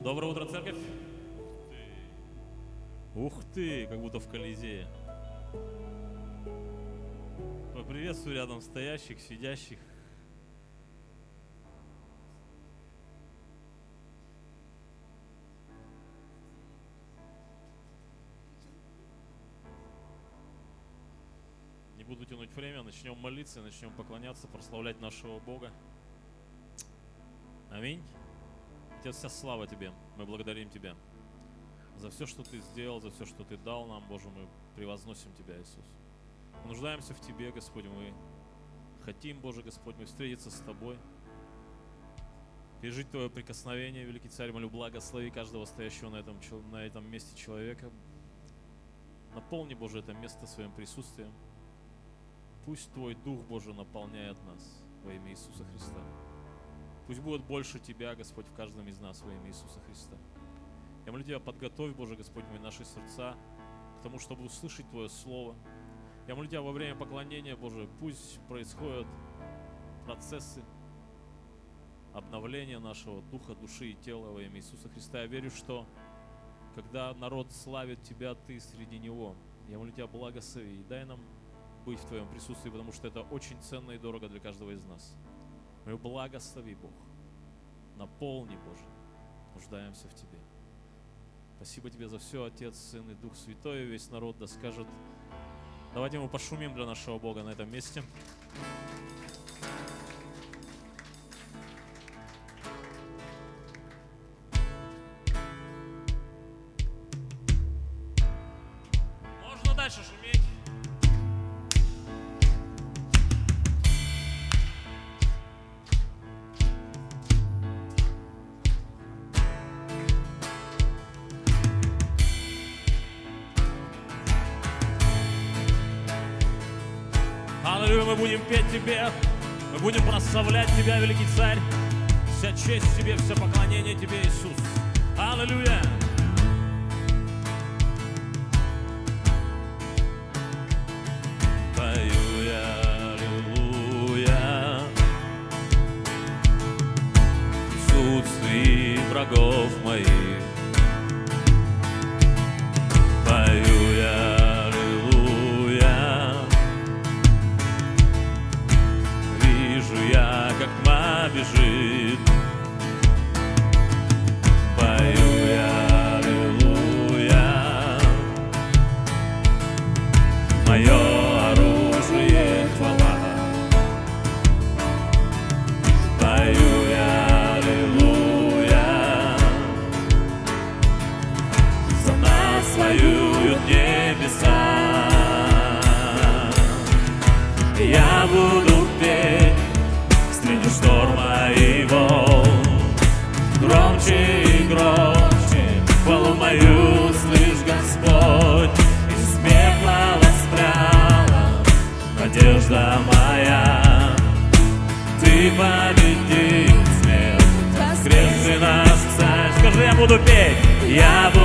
Доброе утро, церковь. Ух ты, как будто в Колизее. Поприветствую рядом стоящих, сидящих. Не буду тянуть время, начнем молиться, начнем поклоняться, прославлять нашего Бога. Аминь. Отец, вся слава Тебе. Мы благодарим Тебя за все, что Ты сделал, за все, что Ты дал нам, Боже, мы превозносим Тебя, Иисус. Мы нуждаемся в Тебе, Господь, мы хотим, Боже Господь, мы встретиться с Тобой, пережить Твое прикосновение, Великий Царь, молю, благослови каждого стоящего на этом, на этом месте человека. Наполни, Боже, это место своим присутствием. Пусть Твой Дух, Боже, наполняет нас во имя Иисуса Христа. Пусть будет больше Тебя, Господь, в каждом из нас во имя Иисуса Христа. Я молю Тебя, подготовь, Боже Господь мой, наши сердца к тому, чтобы услышать Твое Слово. Я молю Тебя во время поклонения, Боже, пусть происходят процессы обновления нашего духа, души и тела во имя Иисуса Христа. Я верю, что когда народ славит Тебя, Ты среди него. Я молю Тебя, благослови и дай нам быть в Твоем присутствии, потому что это очень ценно и дорого для каждого из нас. Молю, благослови, Бог. Наполни, Боже. Нуждаемся в Тебе. Спасибо Тебе за все, Отец, Сын и Дух Святой. И весь народ да скажет. Давайте мы пошумим для нашего Бога на этом месте. Петь Тебе, мы будем прославлять Тебя, Великий Царь. Вся честь Тебе, все поклонение Тебе, Иисус. Аллилуйя! Буду петь, я буду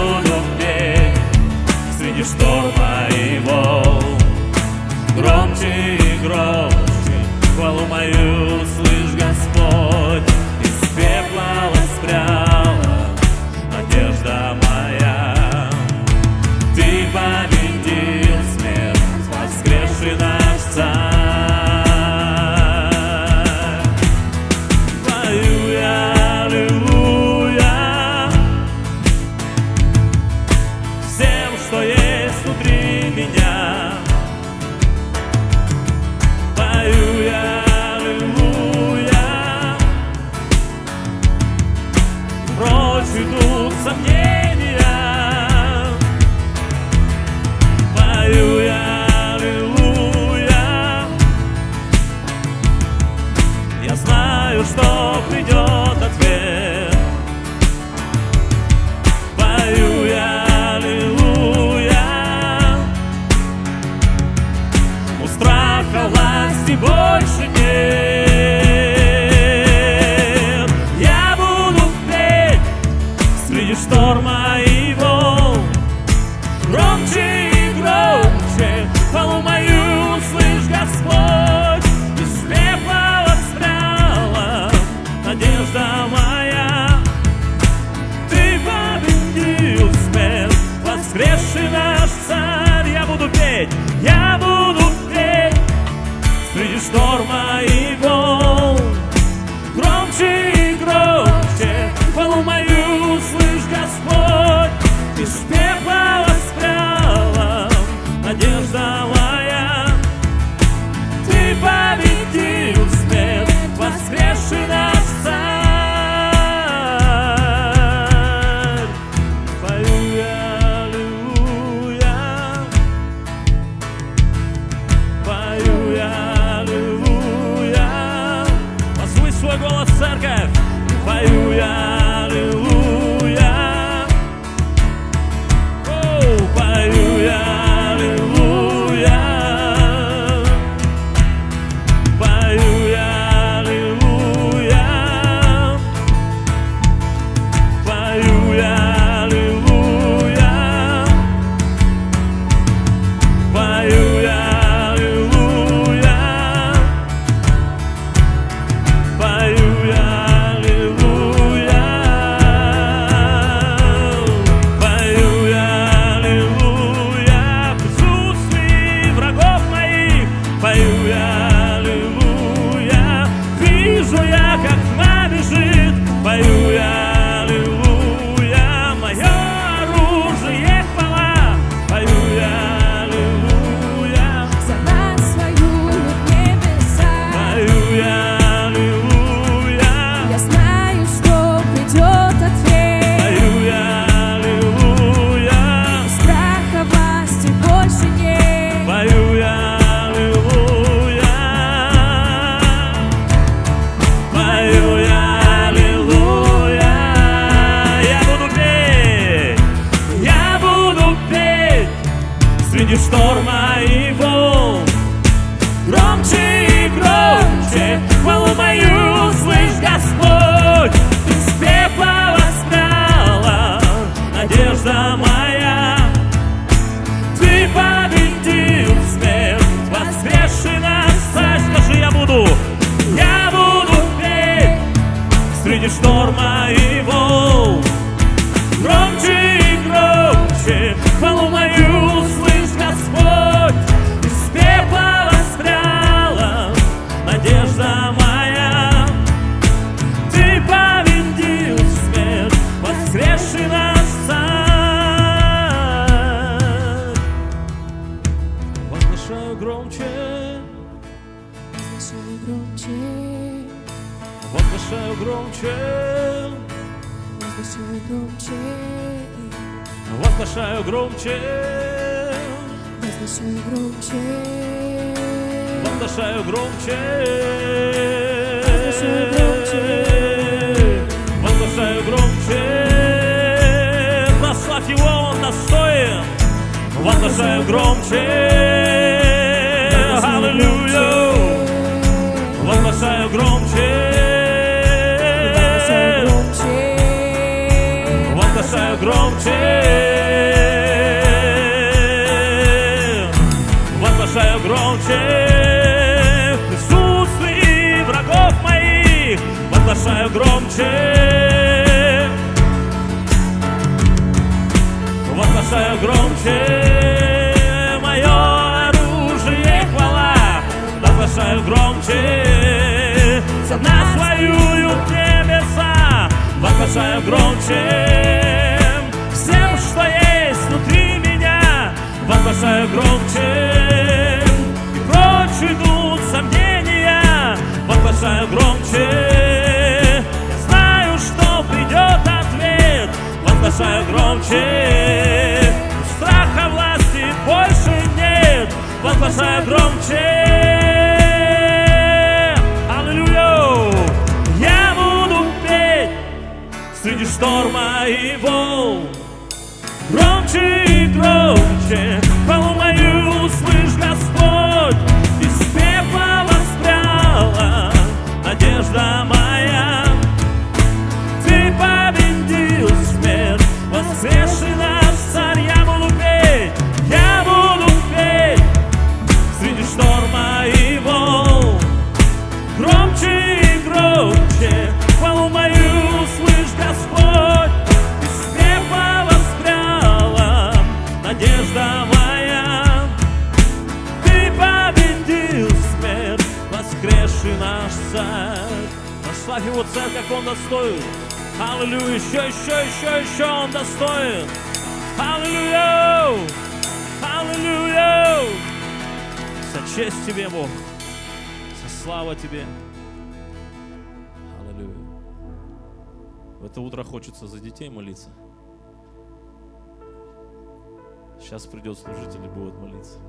Сейчас придет служитель и будет молиться.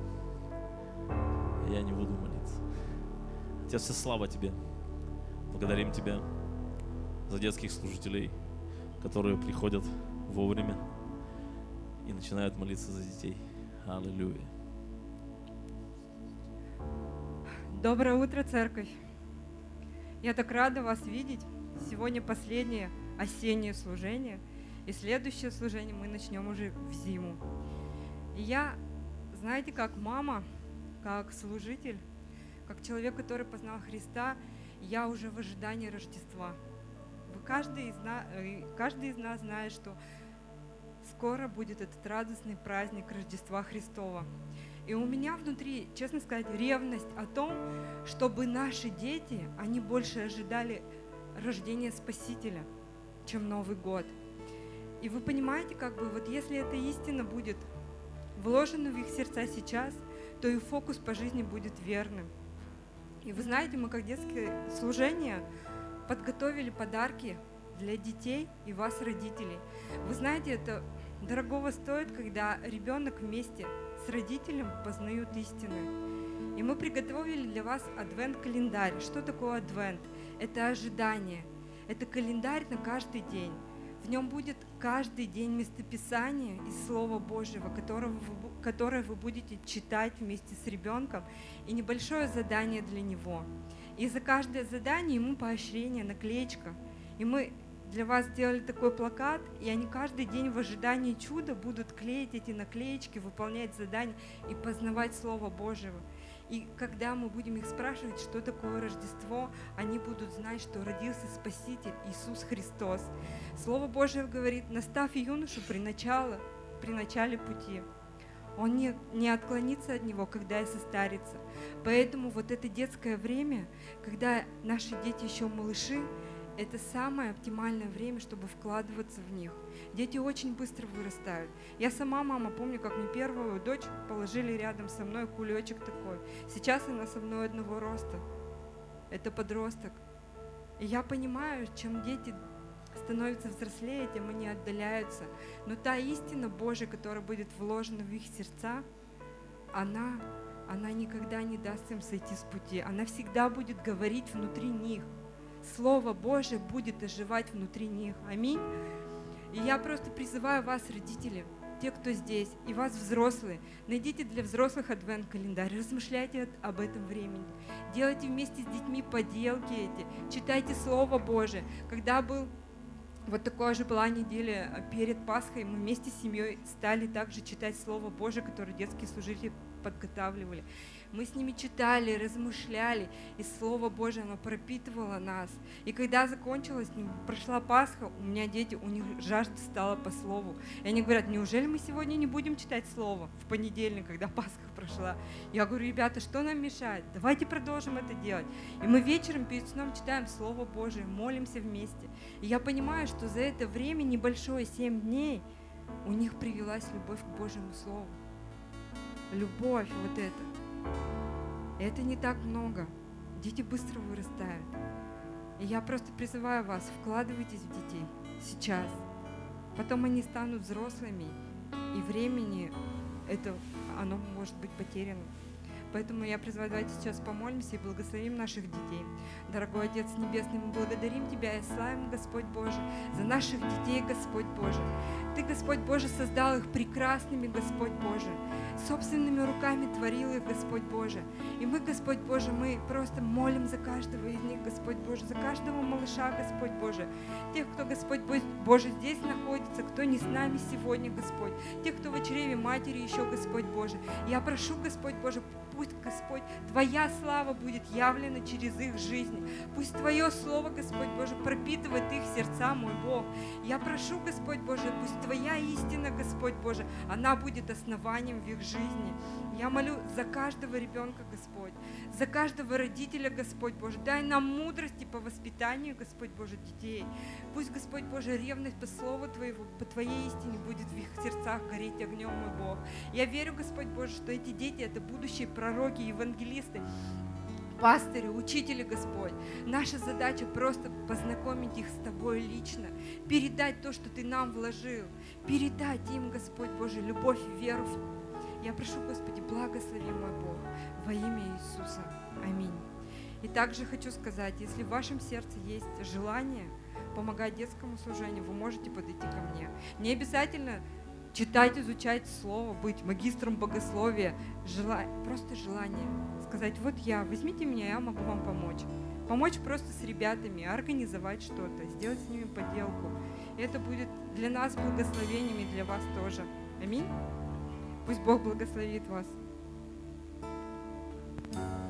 Я не буду молиться. Отец, вся слава тебе. Благодарим тебя за детских служителей, которые приходят вовремя и начинают молиться за детей. Аллилуйя. Доброе утро, церковь! Я так рада вас видеть. Сегодня последнее осеннее служение, и следующее служение мы начнем уже в зиму. И я, знаете, как мама, как служитель, как человек, который познал Христа, я уже в ожидании Рождества. Вы каждый из, на- э, каждый из нас знает, что скоро будет этот радостный праздник Рождества Христова. И у меня внутри, честно сказать, ревность о том, чтобы наши дети, они больше ожидали рождения Спасителя, чем Новый год. И вы понимаете, как бы, вот если эта истина будет вложена в их сердца сейчас, то и фокус по жизни будет верным. И вы знаете, мы как детское служение подготовили подарки для детей и вас, родителей. Вы знаете, это дорогого стоит, когда ребенок вместе с родителем познают истины. И мы приготовили для вас адвент-календарь. Что такое адвент? Это ожидание. Это календарь на каждый день. В нем будет каждый день местописание из Слова Божьего, которого вы, которое вы будете читать вместе с ребенком, и небольшое задание для него. И за каждое задание ему поощрение, наклеечка. И мы для вас сделали такой плакат, и они каждый день в ожидании чуда будут клеить эти наклеечки, выполнять задания и познавать Слово Божьего. И когда мы будем их спрашивать, что такое Рождество, они будут знать, что родился Спаситель Иисус Христос. Слово Божье говорит, наставь юношу при, начало, при начале пути. Он не, не отклонится от него, когда и состарится. Поэтому вот это детское время, когда наши дети еще малыши, это самое оптимальное время, чтобы вкладываться в них. Дети очень быстро вырастают. Я сама, мама, помню, как мне первую дочь положили рядом со мной кулечек такой. Сейчас она со мной одного роста. Это подросток. И я понимаю, чем дети становятся взрослее, тем они отдаляются. Но та истина Божия, которая будет вложена в их сердца, она, она никогда не даст им сойти с пути. Она всегда будет говорить внутри них. Слово Божие будет оживать внутри них. Аминь. И я просто призываю вас, родители, те, кто здесь, и вас, взрослые, найдите для взрослых адвент-календарь, размышляйте об этом времени. Делайте вместе с детьми поделки эти, читайте Слово Божие. Когда был вот такое же была неделя а, перед Пасхой. Мы вместе с семьей стали также читать Слово Божие, которое детские служители подготавливали. Мы с ними читали, размышляли, и Слово Божие, оно пропитывало нас. И когда закончилась, ну, прошла Пасха, у меня дети, у них жажда стала по Слову. И они говорят, неужели мы сегодня не будем читать Слово в понедельник, когда Пасха прошла? Я говорю, ребята, что нам мешает? Давайте продолжим это делать. И мы вечером перед сном читаем Слово Божие, молимся вместе. И я понимаю, что за это время небольшое, 7 дней, у них привелась любовь к Божьему Слову. Любовь вот это. Это не так много. Дети быстро вырастают. И я просто призываю вас, вкладывайтесь в детей сейчас. Потом они станут взрослыми, и времени это, оно может быть потеряно. Поэтому я призываю, давайте сейчас помолимся и благословим наших детей. Дорогой Отец Небесный, мы благодарим Тебя и славим, Господь Божий, за наших детей, Господь Божий. Ты, Господь Божий, создал их прекрасными, Господь Божий. Собственными руками творил их, Господь Божий. И мы, Господь Божий, мы просто молим за каждого из них, Господь Божий, за каждого малыша, Господь Божий. Тех, кто, Господь Бо- Божий, здесь находится, кто не с нами сегодня, Господь. Тех, кто в чреве матери еще, Господь Божий. Я прошу, Господь Божий, пусть, Господь, Твоя слава будет явлена через их жизни. Пусть Твое Слово, Господь Божий, пропитывает их сердца, мой Бог. Я прошу, Господь Божий, пусть Твоя истина, Господь Божий, она будет основанием в их жизни. Я молю за каждого ребенка, Господь, за каждого родителя, Господь Боже. Дай нам мудрости по воспитанию, Господь Боже, детей. Пусть, Господь Боже, ревность по Слову Твоего, по Твоей истине будет в их сердцах гореть огнем, мой Бог. Я верю, Господь Боже, что эти дети – это будущие пророки, евангелисты, пастыри, учители, Господь. Наша задача просто познакомить их с Тобой лично, передать то, что Ты нам вложил, передать им, Господь Боже, любовь и веру. в- Я прошу, Господи, благослови, мой Бог, во имя Иисуса. Аминь. И также хочу сказать, если в вашем сердце есть желание помогать детскому служению, вы можете подойти ко мне. Не обязательно читать, изучать слово, быть магистром богословия, жела... просто желание сказать, вот я, возьмите меня, я могу вам помочь. Помочь просто с ребятами, организовать что-то, сделать с ними поделку. И это будет для нас благословением и для вас тоже. Аминь. Пусть Бог благословит вас. Аллилуйя.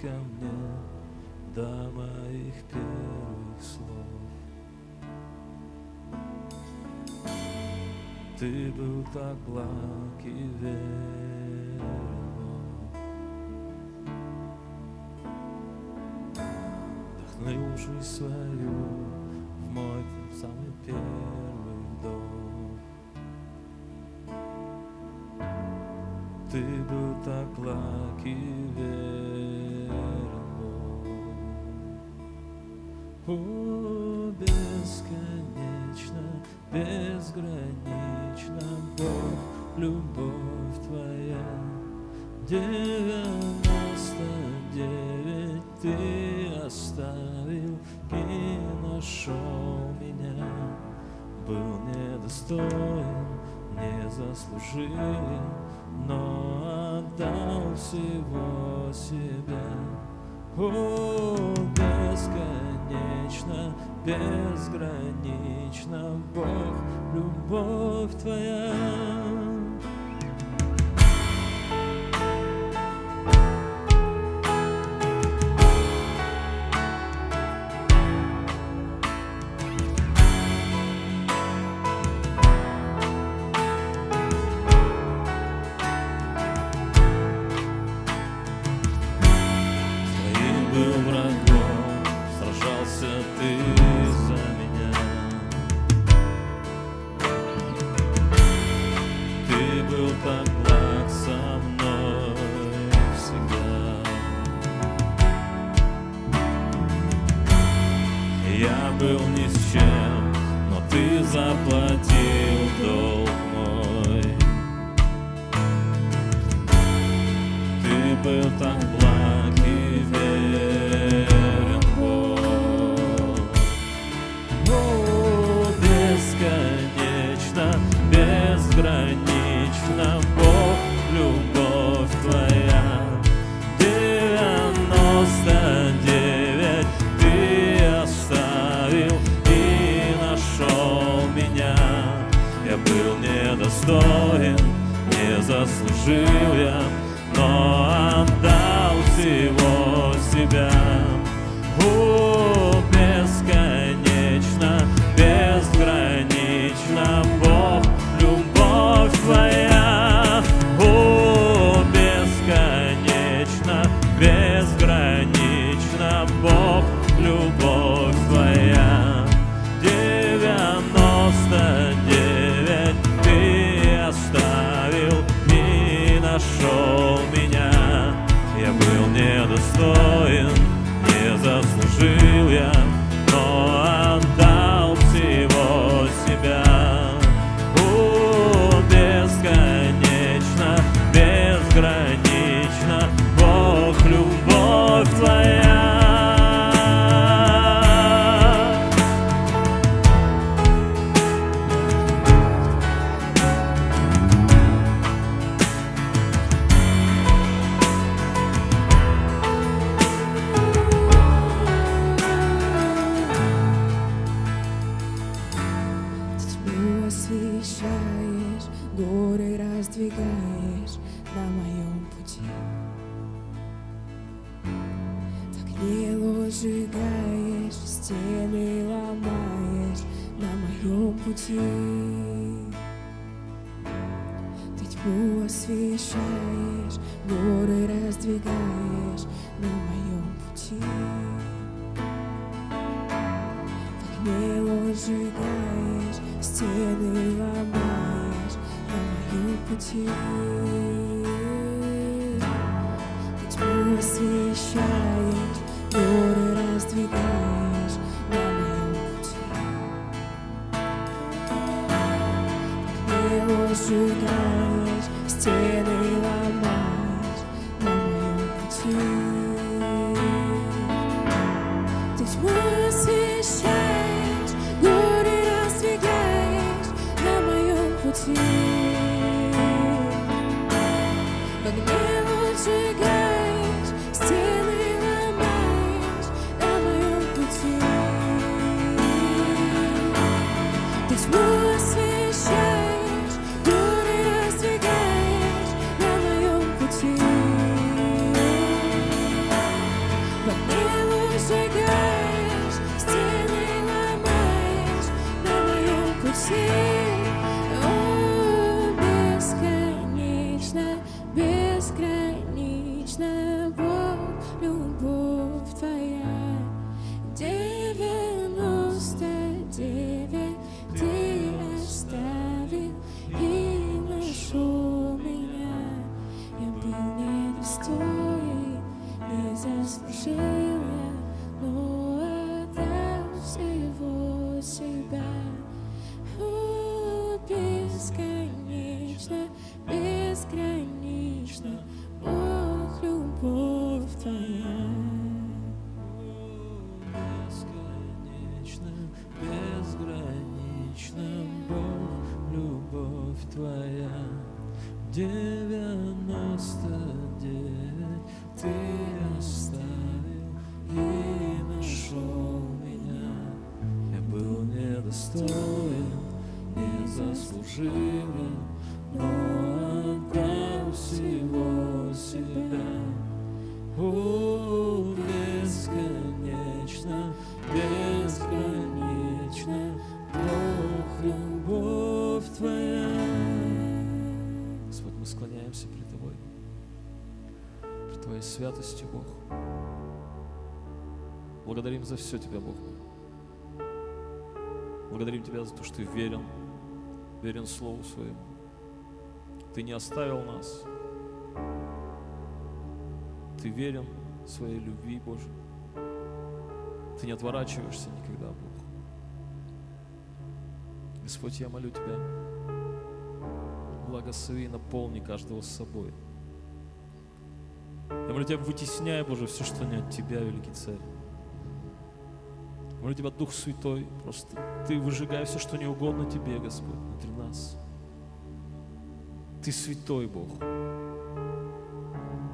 Ко мне до моих первых слов. Ты был так благ и верен. Вдохнул жизнь свою в мой самый первый вдох. Ты был так благ и верен, Бесконечно, безгранично, Бог, любовь Твоя. Девяносто девять Ты оставил и нашел меня. Был недостоин, не заслужил, но отдал всего себя. О, бесконечно, безгранично, Бог, любовь Твоя. Моем святостью, Бог. Благодарим за все Тебя, Бог. Благодарим Тебя за то, что Ты верен, верен Слову Своему. Ты не оставил нас. Ты верен своей любви, Боже. Ты не отворачиваешься никогда, Бог. Господь, я молю Тебя, благослови и наполни каждого с собой. Я молю Тебя, вытесняй, Боже, все, что не от Тебя, великий Царь. Молю Тебя, Дух Святой, просто Ты выжигай все, что не угодно Тебе, Господь, внутри нас. Ты святой Бог.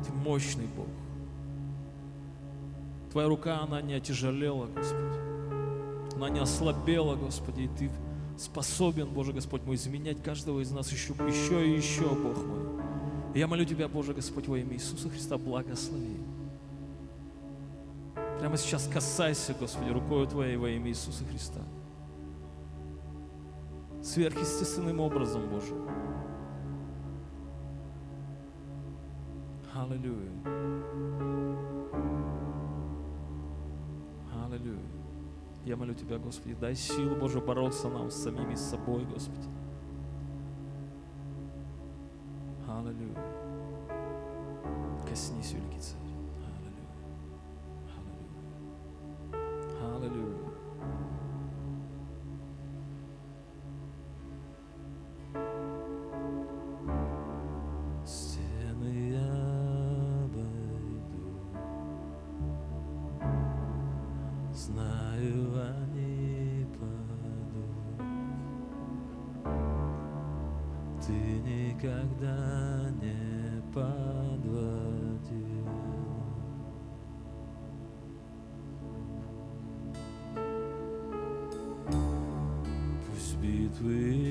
Ты мощный Бог. Твоя рука, она не отяжелела, Господи. Она не ослабела, Господи, и Ты способен, Боже Господь мой, изменять каждого из нас еще, еще и еще, Бог мой. Я молю Тебя, Боже Господь, во имя Иисуса Христа, благослови. Прямо сейчас касайся, Господи, рукой Твоей во имя Иисуса Христа. Сверхъестественным образом, Боже. Аллилуйя. Аллилуйя. Я молю Тебя, Господи, дай силу, Боже, бороться нам с самими собой, Господи. Аллилуйя. Коснись, великий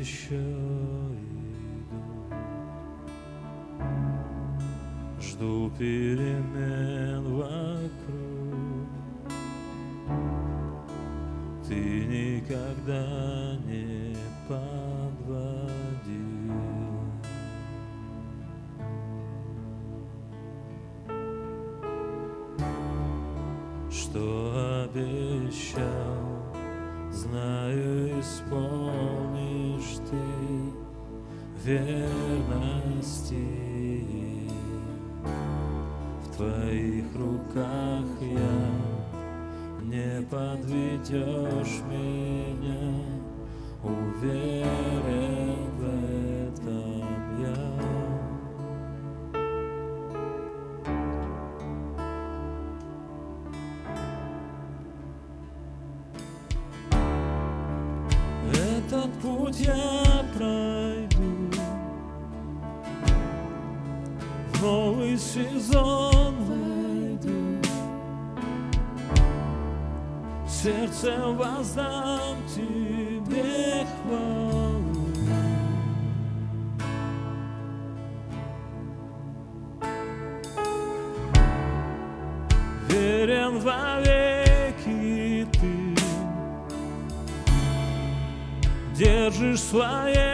еще иду, жду перемен вокруг. Ты никогда воздам тебе хвалу. Верен вовеки ты, держишь свои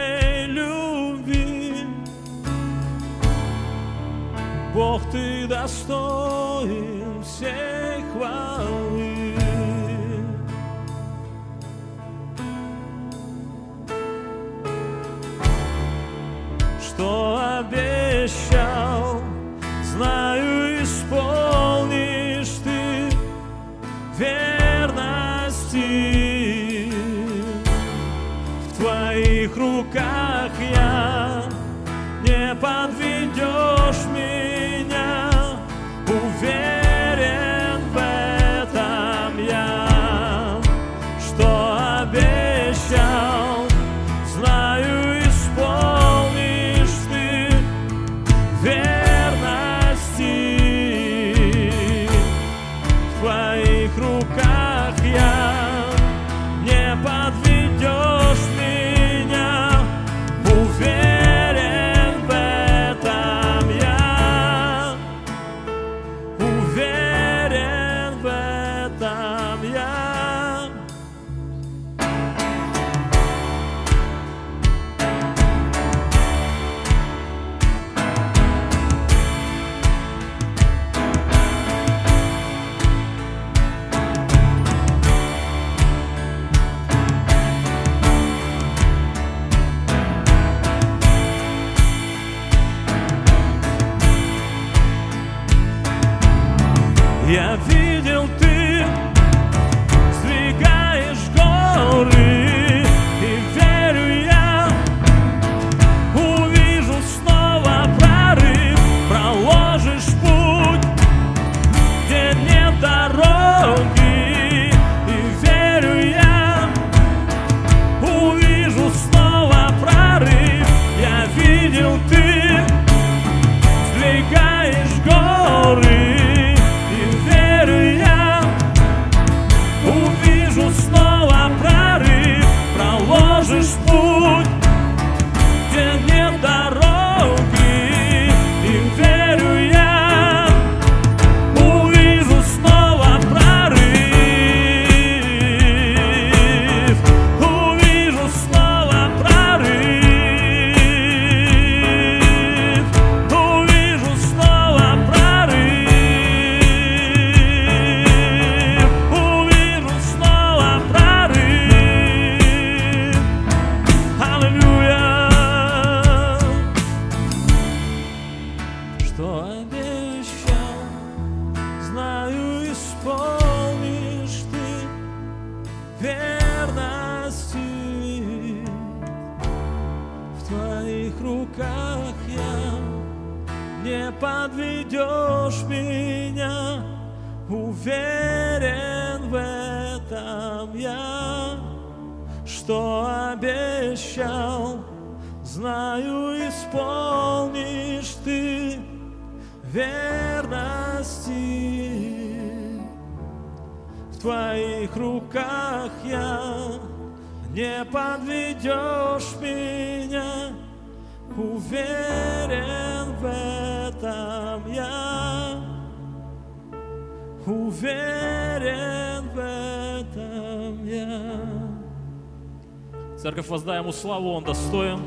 Славу, он достоин.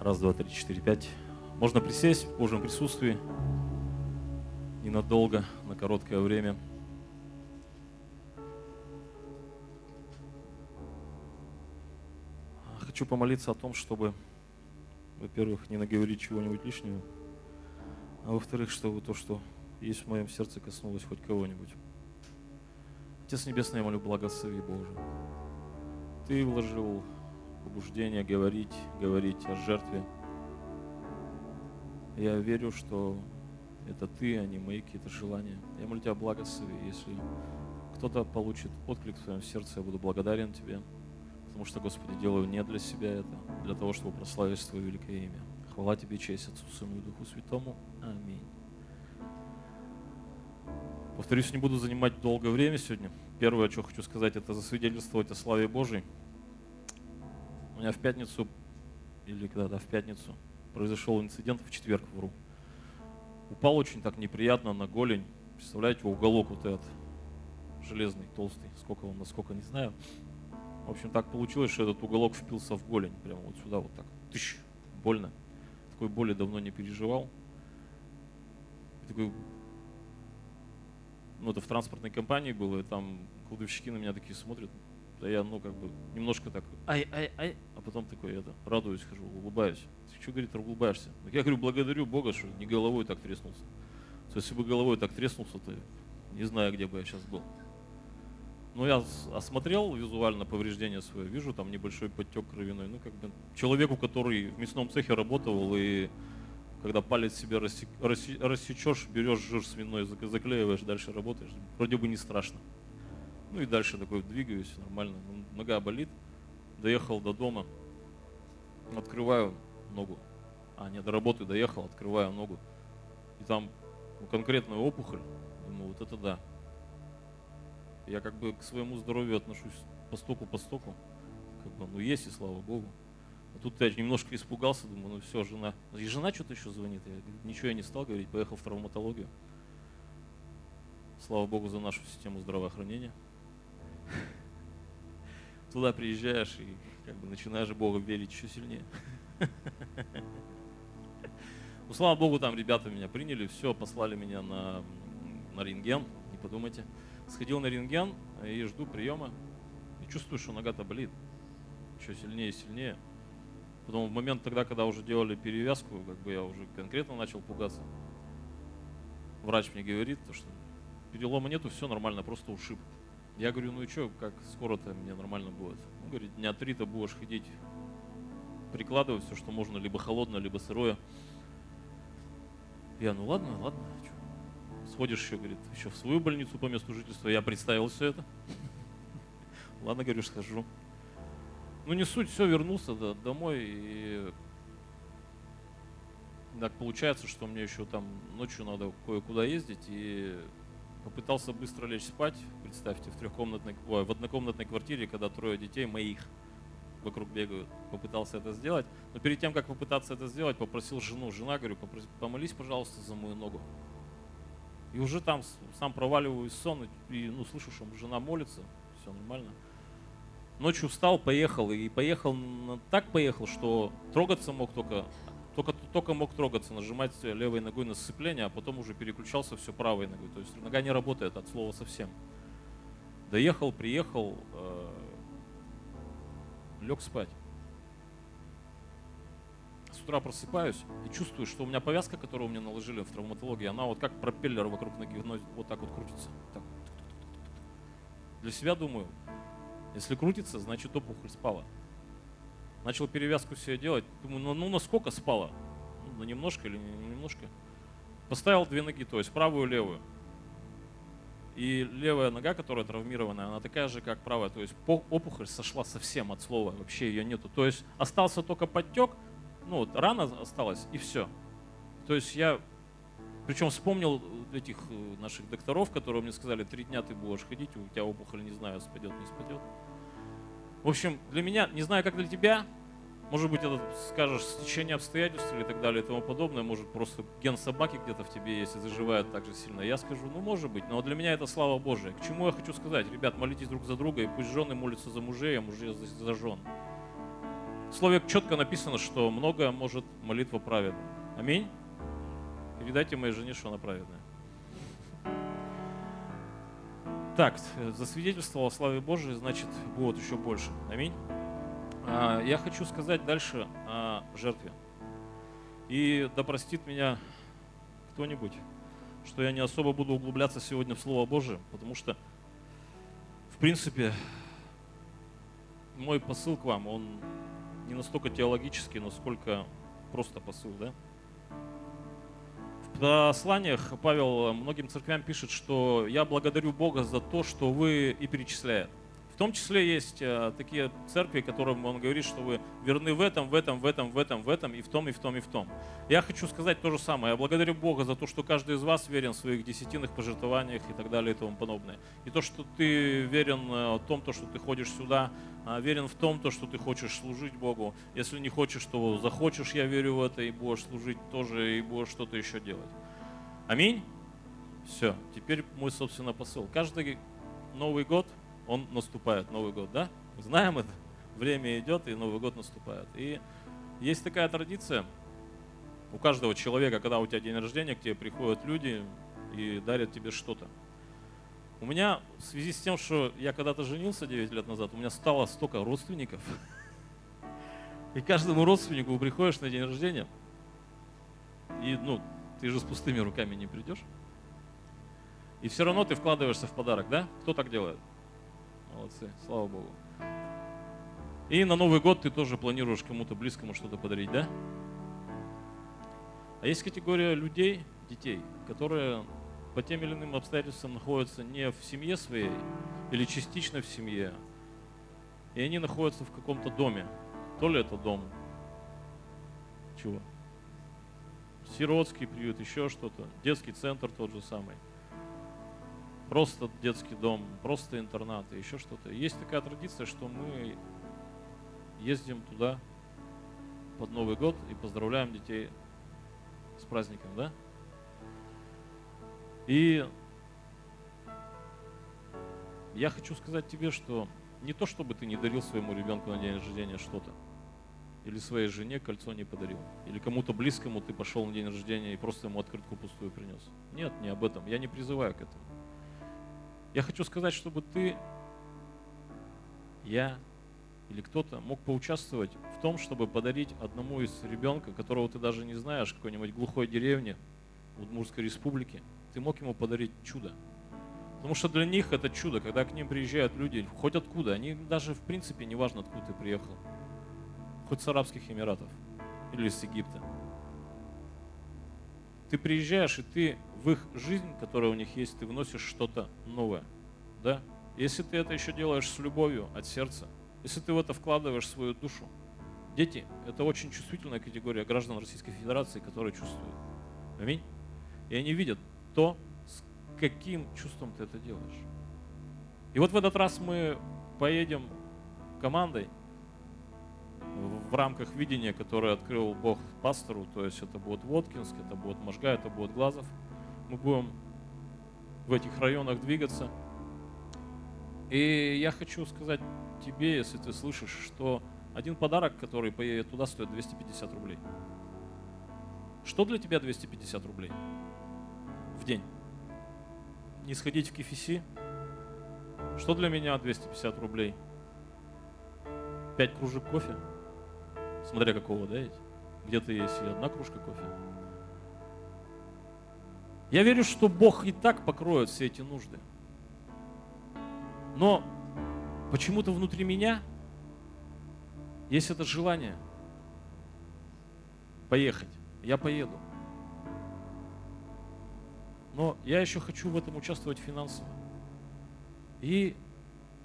Раз, два, три, четыре, пять. Можно присесть в Божьем присутствии ненадолго, на короткое время. Хочу помолиться о том, чтобы, во-первых, не наговорить чего-нибудь лишнего, а во-вторых, чтобы то, что есть в моем сердце, коснулось хоть кого-нибудь. Отец Небесный, я молю, благослови Боже. Ты вложил побуждение говорить, говорить о жертве. Я верю, что это ты, а не мои какие-то желания. Я молю тебя, благослови. Если кто-то получит отклик в своем сердце, я буду благодарен тебе. Потому что, Господи, делаю не для себя это, для того, чтобы прославить Твое великое имя. Хвала Тебе, честь Отцу, Сыну и Духу Святому. Аминь. Повторюсь, не буду занимать долгое время сегодня. Первое, что хочу сказать, это засвидетельствовать о славе Божьей. У меня в пятницу, или когда-то в пятницу, произошел инцидент в четверг, вру. Упал очень так неприятно на голень. Представляете, уголок вот этот железный, толстый. Сколько он, насколько, не знаю. В общем, так получилось, что этот уголок впился в голень. Прямо вот сюда вот так. Тыщ, больно. Такой боли давно не переживал. И такой, ну, это в транспортной компании было, и там кладовщики на меня такие смотрят. Да я, ну, как бы, немножко так, ай, ай, ай, а потом такой, это, радуюсь, хожу, улыбаюсь. Ты что, говорит, улыбаешься? Так я говорю, благодарю Бога, что не головой так треснулся. То есть, если бы головой так треснулся, то не знаю, где бы я сейчас был. Ну, я осмотрел визуально повреждение свое, вижу там небольшой подтек кровяной. Ну, как бы человеку, который в мясном цехе работал, и когда палец себе рассечешь, берешь жир свиной, заклеиваешь, дальше работаешь, вроде бы не страшно. Ну и дальше такой двигаюсь нормально. Ну, нога болит. Доехал до дома, открываю ногу. А, нет, до работы доехал, открываю ногу. И там конкретная опухоль. Думаю, вот это да. Я как бы к своему здоровью отношусь по стоку по стоку. Как бы, ну есть и слава Богу. А тут я немножко испугался, думаю, ну все, жена. И жена что-то еще звонит. Я ничего я не стал говорить, поехал в травматологию. Слава Богу за нашу систему здравоохранения. Туда приезжаешь и как бы начинаешь Бога верить еще сильнее. Ну, слава Богу, там ребята меня приняли, все, послали меня на, на рентген, не подумайте. Сходил на рентген и жду приема. И чувствую, что нога-то болит. Еще сильнее и сильнее. Потом в момент тогда, когда уже делали перевязку, как бы я уже конкретно начал пугаться. Врач мне говорит, что перелома нету, все нормально, просто ушиб. Я говорю, ну и что, как скоро-то мне нормально будет? Он говорит, дня три-то будешь ходить, прикладывать все, что можно, либо холодное, либо сырое. Я, ну ладно, ладно, что? Сходишь еще, говорит, еще в свою больницу по месту жительства. Я представил все это. Ладно, говорю, схожу. Ну не суть, все, вернулся да, домой и так получается, что мне еще там ночью надо кое-куда ездить и попытался быстро лечь спать, представьте, в трехкомнатной, ой, в однокомнатной квартире, когда трое детей моих вокруг бегают. Попытался это сделать, но перед тем, как попытаться это сделать, попросил жену, жена, говорю, помолись, пожалуйста, за мою ногу. И уже там сам проваливаюсь в сон, и ну, слышу, что жена молится, все нормально. Ночью встал, поехал, и поехал, так поехал, что трогаться мог только только, только мог трогаться, нажимать левой ногой на сцепление, а потом уже переключался все правой ногой. То есть нога не работает от слова совсем. Доехал, приехал, э, лег спать. Утра просыпаюсь и чувствую, что у меня повязка, которую меня наложили в травматологии, она вот как пропеллер вокруг ноги, вот так вот крутится. Так. Для себя думаю, если крутится, значит опухоль спала. Начал перевязку себе делать. Думаю, ну, ну насколько спала? Ну, немножко или не немножко? Поставил две ноги, то есть правую и левую. И левая нога, которая травмированная, она такая же, как правая. То есть опухоль сошла совсем от слова, вообще ее нету. То есть остался только подтек, ну вот рана осталась и все. То есть я Причем вспомнил этих э, наших докторов, которые мне сказали, три дня ты будешь ходить, у тебя опухоль, не знаю, спадет, не спадет. В общем, для меня, не знаю, как для тебя, может быть, это скажешь стечение обстоятельств или так далее и тому подобное, может просто ген собаки где-то в тебе есть и заживает так же сильно. Я скажу, ну может быть, но для меня это слава Божия. К чему я хочу сказать? Ребят, молитесь друг за друга, и пусть жены молятся за мужей, а мужи за, за жен. Слове четко написано, что много может молитва праведна. Аминь. Передайте моей жене, что она праведная. Так, засвидетельствовал о славе Божией, значит, будет еще больше. Аминь. А, Я хочу сказать дальше о жертве. И да простит меня кто-нибудь, что я не особо буду углубляться сегодня в Слово Божие, потому что, в принципе, мой посыл к вам, он не настолько теологический, насколько просто посыл, да? В посланиях Павел многим церквям пишет, что я благодарю Бога за то, что вы и перечисляет. В том числе есть э, такие церкви, которым он говорит, что вы верны в этом, в этом, в этом, в этом, в этом, и в том, и в том, и в том. Я хочу сказать то же самое. Я благодарю Бога за то, что каждый из вас верен в своих десятинных пожертвованиях и так далее и тому подобное. И то, что ты верен э, в том, то, что ты ходишь сюда, а, верен в том, то, что ты хочешь служить Богу. Если не хочешь, то захочешь, я верю в это, и будешь служить тоже, и будешь что-то еще делать. Аминь. Все, теперь мой, собственно, посыл. Каждый Новый год, он наступает, Новый год, да? Мы знаем это. Время идет, и Новый год наступает. И есть такая традиция у каждого человека, когда у тебя день рождения, к тебе приходят люди и дарят тебе что-то. У меня в связи с тем, что я когда-то женился 9 лет назад, у меня стало столько родственников. И каждому родственнику приходишь на день рождения, и ну, ты же с пустыми руками не придешь. И все равно ты вкладываешься в подарок, да? Кто так делает? Молодцы, слава Богу. И на Новый год ты тоже планируешь кому-то близкому что-то подарить, да? А есть категория людей, детей, которые по тем или иным обстоятельствам находятся не в семье своей или частично в семье, и они находятся в каком-то доме. То ли это дом, чего? Сиротский приют, еще что-то, детский центр тот же самый, просто детский дом, просто интернат, и еще что-то. Есть такая традиция, что мы ездим туда под Новый год и поздравляем детей с праздником, да? И я хочу сказать тебе, что не то, чтобы ты не дарил своему ребенку на день рождения что-то, или своей жене кольцо не подарил, или кому-то близкому ты пошел на день рождения и просто ему открытку пустую принес. Нет, не об этом. Я не призываю к этому. Я хочу сказать, чтобы ты, я или кто-то мог поучаствовать в том, чтобы подарить одному из ребенка, которого ты даже не знаешь, какой-нибудь глухой деревне Удмуртской республики, ты мог ему подарить чудо. Потому что для них это чудо, когда к ним приезжают люди, хоть откуда, они даже в принципе не важно, откуда ты приехал. Хоть с Арабских Эмиратов или с Египта. Ты приезжаешь, и ты в их жизнь, которая у них есть, ты вносишь что-то новое. Да? Если ты это еще делаешь с любовью, от сердца, если ты в это вкладываешь свою душу. Дети – это очень чувствительная категория граждан Российской Федерации, которые чувствуют. Аминь. И они видят то, с каким чувством ты это делаешь. И вот в этот раз мы поедем командой в рамках видения, которое открыл Бог пастору, то есть это будет Воткинск, это будет Можга, это будет Глазов. Мы будем в этих районах двигаться. И я хочу сказать тебе, если ты слышишь, что один подарок, который поедет туда, стоит 250 рублей. Что для тебя 250 рублей в день? Не сходить в KFC? Что для меня 250 рублей? Пять кружек кофе? Смотря какого, да, ведь? Где-то есть и одна кружка кофе. Я верю, что Бог и так покроет все эти нужды. Но почему-то внутри меня есть это желание поехать. Я поеду. Но я еще хочу в этом участвовать финансово. И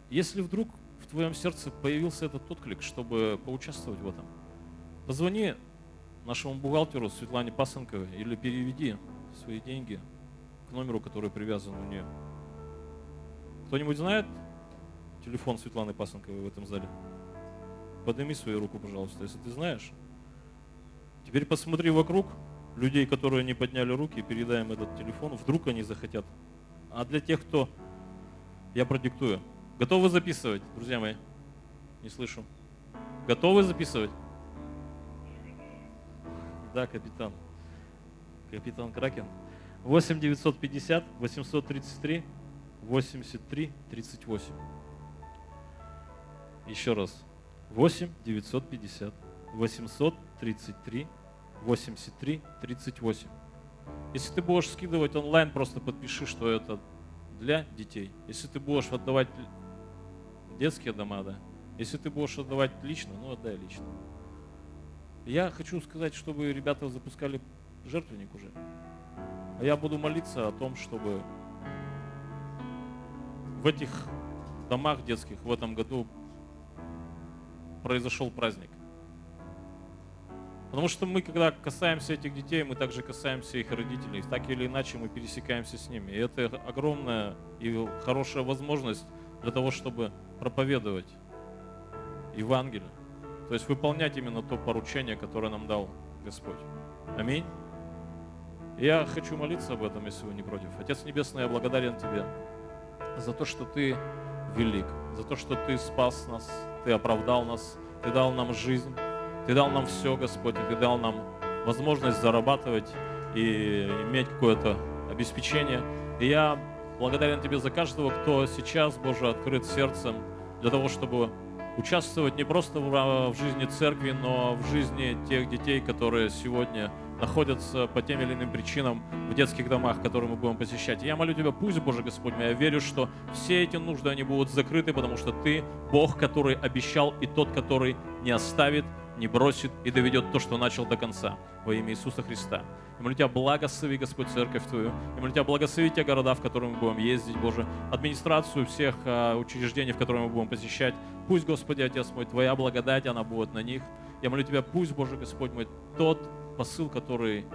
если вдруг в твоем сердце появился этот отклик, чтобы поучаствовать в этом, позвони нашему бухгалтеру Светлане Пасынковой или переведи свои деньги к номеру, который привязан у нее. Кто-нибудь знает телефон Светланы Пасынковой в этом зале? Подними свою руку, пожалуйста, если ты знаешь. Теперь посмотри вокруг людей, которые не подняли руки, и передаем этот телефон. Вдруг они захотят. А для тех, кто... Я продиктую. Готовы записывать, друзья мои? Не слышу. Готовы записывать? Да, капитан. Капитан Кракен. 8 950 833 83 38. Еще раз. 8 950 833 83 38. Если ты будешь скидывать онлайн, просто подпиши, что это для детей. Если ты будешь отдавать детские дома, да. Если ты будешь отдавать лично, ну отдай лично. Я хочу сказать, чтобы ребята запускали жертвенник уже. А я буду молиться о том, чтобы в этих домах детских в этом году произошел праздник. Потому что мы, когда касаемся этих детей, мы также касаемся их родителей. Так или иначе мы пересекаемся с ними. И это огромная и хорошая возможность для того, чтобы проповедовать Евангелие. То есть выполнять именно то поручение, которое нам дал Господь. Аминь. Я хочу молиться об этом, если вы не против. Отец Небесный, я благодарен Тебе за то, что Ты велик, за то, что Ты спас нас, Ты оправдал нас, Ты дал нам жизнь, Ты дал нам все, Господь, и Ты дал нам возможность зарабатывать и иметь какое-то обеспечение. И я благодарен Тебе за каждого, кто сейчас, Боже, открыт сердцем для того, чтобы участвовать не просто в, в жизни церкви, но в жизни тех детей, которые сегодня находятся по тем или иным причинам в детских домах, которые мы будем посещать. И я молю Тебя, пусть, Боже Господь я верю, что все эти нужды, они будут закрыты, потому что Ты Бог, который обещал, и тот, который не оставит, не бросит и доведет то, что начал до конца. Во имя Иисуса Христа. Я молю Тебя, благослови, Господь, церковь Твою. Я молю Тебя, благослови те города, в которые мы будем ездить, Боже. Администрацию всех а, учреждений, в которые мы будем посещать. Пусть, Господи, Отец мой, Твоя благодать, она будет на них. Я молю Тебя, пусть, Боже Господь мой, тот посыл, который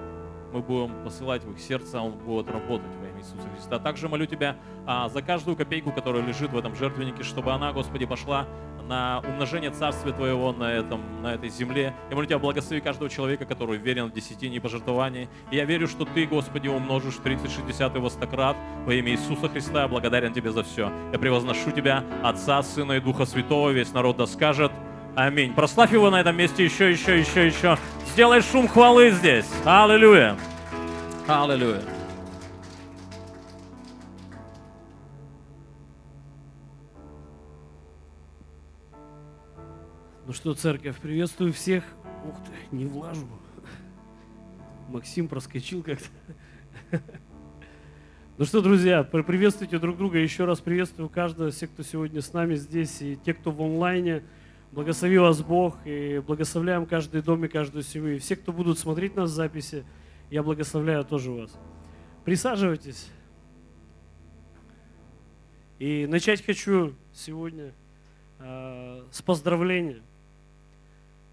мы будем посылать в их сердце, он будет работать во имя Иисуса Христа. Также молю Тебя а, за каждую копейку, которая лежит в этом жертвеннике, чтобы она, Господи, пошла на умножение Царствия Твоего на, этом, на этой земле. Я молю Тебя, благослови каждого человека, который верен в десятине и пожертвовании. И я верю, что Ты, Господи, умножишь 30, 60 и во стократ во имя Иисуса Христа. Я благодарен Тебе за все. Я превозношу Тебя, Отца, Сына и Духа Святого. Весь народ да скажет Аминь. Прославь его на этом месте еще, еще, еще, еще. Сделай шум хвалы здесь. Аллилуйя. Аллилуйя. Ну что, церковь, приветствую всех. Ух ты, не влажу. Максим проскочил как-то. Ну что, друзья, приветствуйте друг друга. Еще раз приветствую каждого, всех, кто сегодня с нами здесь, и те, кто в онлайне. Благослови вас Бог, и благословляем каждый дом и каждую семью. И все, кто будут смотреть нас в записи, я благословляю тоже вас. Присаживайтесь. И начать хочу сегодня э, с поздравления.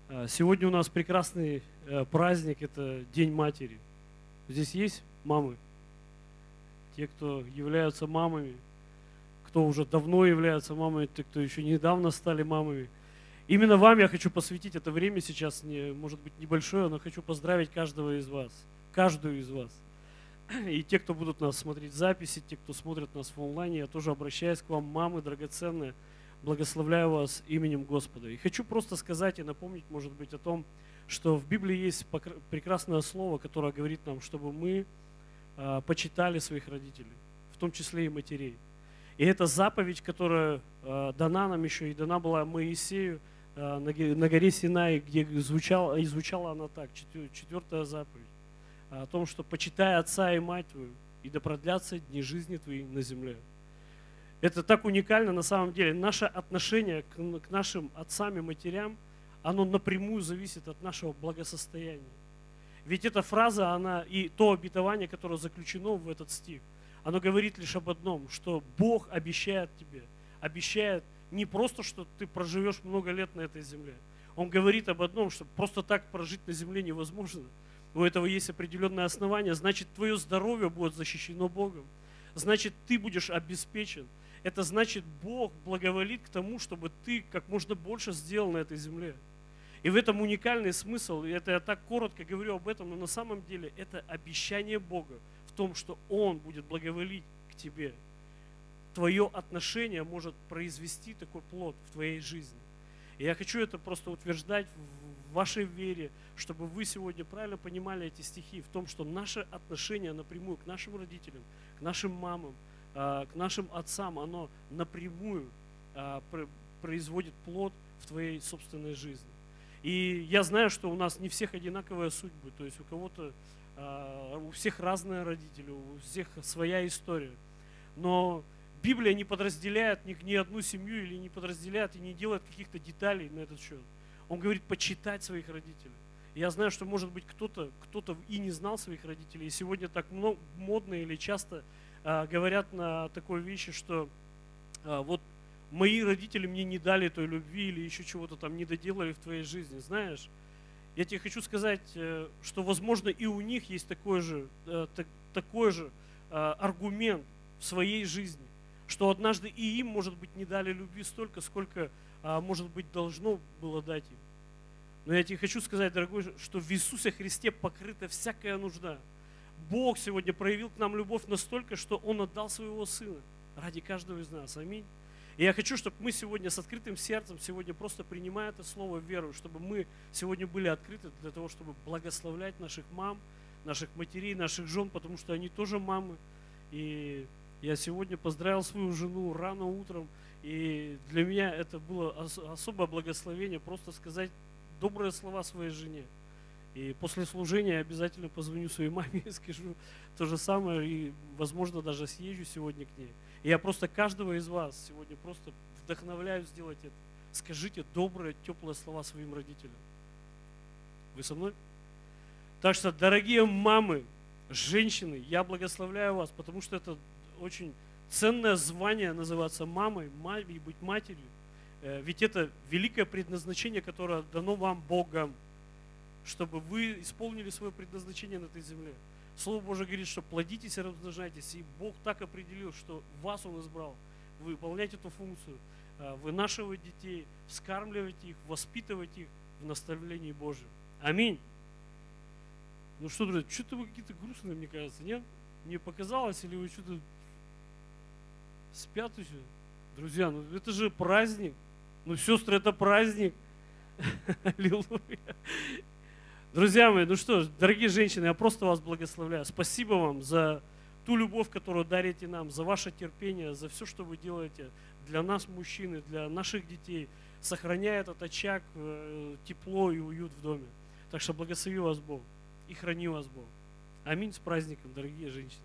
Э, сегодня у нас прекрасный э, праздник, это День матери. Здесь есть мамы? Те, кто являются мамами, кто уже давно являются мамами, те, кто еще недавно стали мамами. Именно вам я хочу посвятить это время сейчас, не, может быть небольшое, но хочу поздравить каждого из вас, каждую из вас. И те, кто будут нас смотреть записи, те, кто смотрит нас в онлайне, я тоже обращаюсь к вам, мамы драгоценные, благословляю вас именем Господа. И хочу просто сказать и напомнить, может быть, о том, что в Библии есть прекрасное слово, которое говорит нам, чтобы мы э, почитали своих родителей, в том числе и матерей. И это заповедь, которая э, дана нам еще, и дана была Моисею, на горе Синай, где звучала, и звучала она так, четвертая заповедь, о том, что почитай отца и мать твою, и да продлятся дни жизни твоей на земле. Это так уникально на самом деле. Наше отношение к нашим отцам и матерям, оно напрямую зависит от нашего благосостояния. Ведь эта фраза, она и то обетование, которое заключено в этот стих, оно говорит лишь об одном, что Бог обещает тебе, обещает не просто, что ты проживешь много лет на этой земле. Он говорит об одном, что просто так прожить на земле невозможно. у этого есть определенное основание, значит, твое здоровье будет защищено Богом. Значит, ты будешь обеспечен. Это значит, Бог благоволит к тому, чтобы ты как можно больше сделал на этой земле. И в этом уникальный смысл, и это я так коротко говорю об этом, но на самом деле это обещание Бога в том, что Он будет благоволить к тебе. Твое отношение может произвести такой плод в твоей жизни. И я хочу это просто утверждать в вашей вере, чтобы вы сегодня правильно понимали эти стихи в том, что наше отношение напрямую к нашим родителям, к нашим мамам, а, к нашим отцам, оно напрямую а, пр- производит плод в твоей собственной жизни. И я знаю, что у нас не всех одинаковые судьбы, то есть у кого-то, а, у всех разные родители, у всех своя история. Но Библия не подразделяет ни, ни одну семью или не подразделяет и не делает каких-то деталей на этот счет. Он говорит почитать своих родителей. Я знаю, что может быть кто-то кто и не знал своих родителей. И сегодня так много, модно или часто а, говорят на такой вещи, что а, вот мои родители мне не дали той любви или еще чего-то там не доделали в твоей жизни. Знаешь, я тебе хочу сказать, э, что возможно и у них есть такой же, э, так- такой же аргумент в своей жизни, что однажды и им, может быть, не дали любви столько, сколько, а, может быть, должно было дать им. Но я тебе хочу сказать, дорогой, что в Иисусе Христе покрыта всякая нужда. Бог сегодня проявил к нам любовь настолько, что Он отдал своего Сына ради каждого из нас. Аминь. И я хочу, чтобы мы сегодня с открытым сердцем, сегодня просто принимая это слово веру, чтобы мы сегодня были открыты для того, чтобы благословлять наших мам, наших матерей, наших жен, потому что они тоже мамы. И я сегодня поздравил свою жену рано утром, и для меня это было ос- особое благословение просто сказать добрые слова своей жене. И после служения я обязательно позвоню своей маме и скажу то же самое, и, возможно, даже съезжу сегодня к ней. И я просто каждого из вас сегодня просто вдохновляю сделать это. Скажите добрые, теплые слова своим родителям. Вы со мной? Так что, дорогие мамы, женщины, я благословляю вас, потому что это очень ценное звание называться мамой, ма- и быть матерью. Э, Ведь это великое предназначение, которое дано вам Богом, чтобы вы исполнили свое предназначение на этой земле. Слово Божие говорит, что плодитесь и размножайтесь. И Бог так определил, что вас Он избрал. Вы выполняете эту функцию. э, Вынашивать детей, вскармливать их, воспитывать их в наставлении Божьем. Аминь. Ну что, друзья, что-то вы какие-то грустные, мне кажется, нет? Мне показалось, или вы что-то спят еще? Друзья, ну это же праздник. Ну, сестры, это праздник. Аллилуйя. Друзья мои, ну что ж, дорогие женщины, я просто вас благословляю. Спасибо вам за ту любовь, которую дарите нам, за ваше терпение, за все, что вы делаете для нас, мужчины, для наших детей, сохраняя этот очаг, э, тепло и уют в доме. Так что благослови вас Бог и храни вас Бог. Аминь с праздником, дорогие женщины.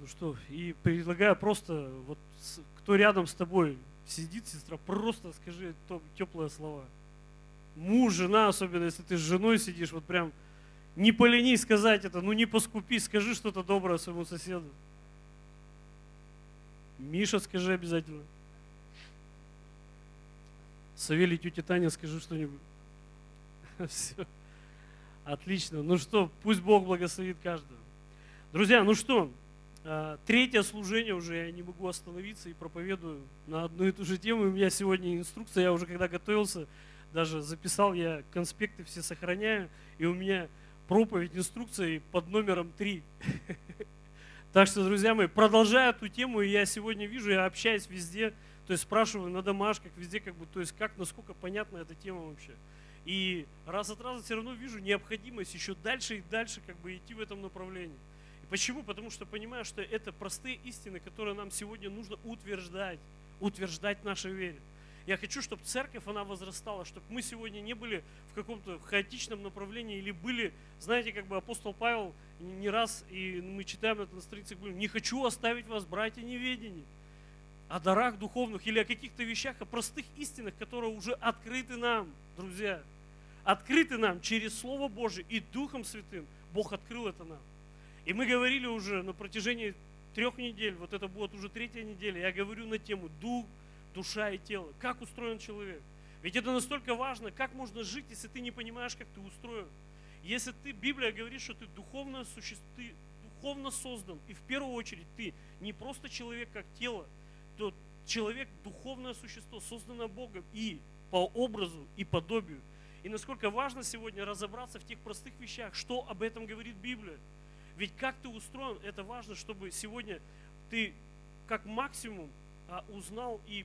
Ну что, и предлагаю просто, вот кто рядом с тобой сидит, сестра, просто скажи теплые слова. Муж, жена, особенно если ты с женой сидишь, вот прям не поленись сказать это, ну не поскупись, скажи что-то доброе своему соседу. Миша, скажи обязательно. Савелий, тетя Таня, скажи что-нибудь. Все. Отлично. Ну что, пусть Бог благословит каждого. Друзья, ну что, третье служение уже, я не могу остановиться и проповедую на одну и ту же тему. У меня сегодня инструкция, я уже когда готовился, даже записал, я конспекты все сохраняю, и у меня проповедь инструкции под номером 3. Так что, друзья мои, продолжая эту тему, я сегодня вижу, я общаюсь везде, то есть спрашиваю на домашках, везде как бы, то есть как, насколько понятна эта тема вообще. И раз от раза все равно вижу необходимость еще дальше и дальше как бы идти в этом направлении. Почему? Потому что понимаю, что это простые истины, которые нам сегодня нужно утверждать, утверждать нашей вере. Я хочу, чтобы церковь, она возрастала, чтобы мы сегодня не были в каком-то хаотичном направлении или были, знаете, как бы апостол Павел не раз, и мы читаем это на говорит, не хочу оставить вас, братья, неведений о дарах духовных или о каких-то вещах, о простых истинах, которые уже открыты нам, друзья. Открыты нам через Слово Божие и Духом Святым. Бог открыл это нам. И мы говорили уже на протяжении трех недель, вот это будет уже третья неделя, я говорю на тему Дух душа и тело. Как устроен человек? Ведь это настолько важно, как можно жить, если ты не понимаешь, как ты устроен. Если ты, Библия говорит, что ты духовно существо, ты духовно создан, и в первую очередь ты не просто человек как тело, то человек духовное существо, созданное Богом и по образу и подобию. И насколько важно сегодня разобраться в тех простых вещах, что об этом говорит Библия. Ведь как ты устроен, это важно, чтобы сегодня ты как максимум а, узнал и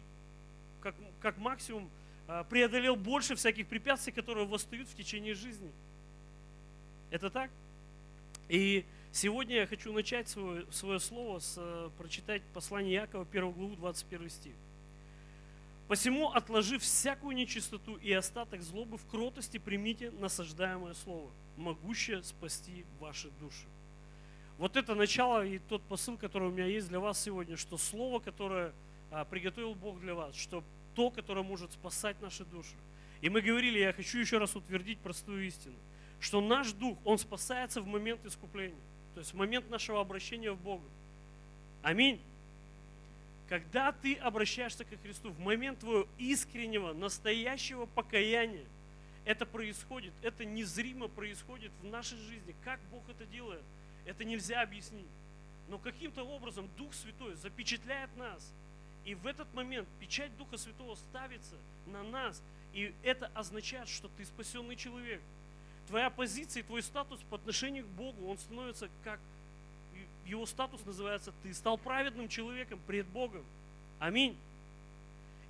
как, как максимум а, преодолел больше всяких препятствий, которые восстают в течение жизни. Это так? И сегодня я хочу начать свое, свое слово с э, прочитать послание Якова, 1 главу, 21 стих. Посему, отложив всякую нечистоту и остаток злобы, в кротости примите насаждаемое слово, могущее спасти ваши души. Вот это начало и тот посыл, который у меня есть для вас сегодня, что слово, которое а, приготовил Бог для вас, что то, которое может спасать наши души. И мы говорили, я хочу еще раз утвердить простую истину, что наш дух, он спасается в момент искупления, то есть в момент нашего обращения в Бога. Аминь. Когда ты обращаешься ко Христу, в момент твоего искреннего, настоящего покаяния, это происходит, это незримо происходит в нашей жизни. Как Бог это делает, это нельзя объяснить. Но каким-то образом Дух Святой запечатляет нас. И в этот момент печать Духа Святого ставится на нас. И это означает, что ты спасенный человек. Твоя позиция и твой статус по отношению к Богу, он становится как его статус называется «ты стал праведным человеком пред Богом». Аминь.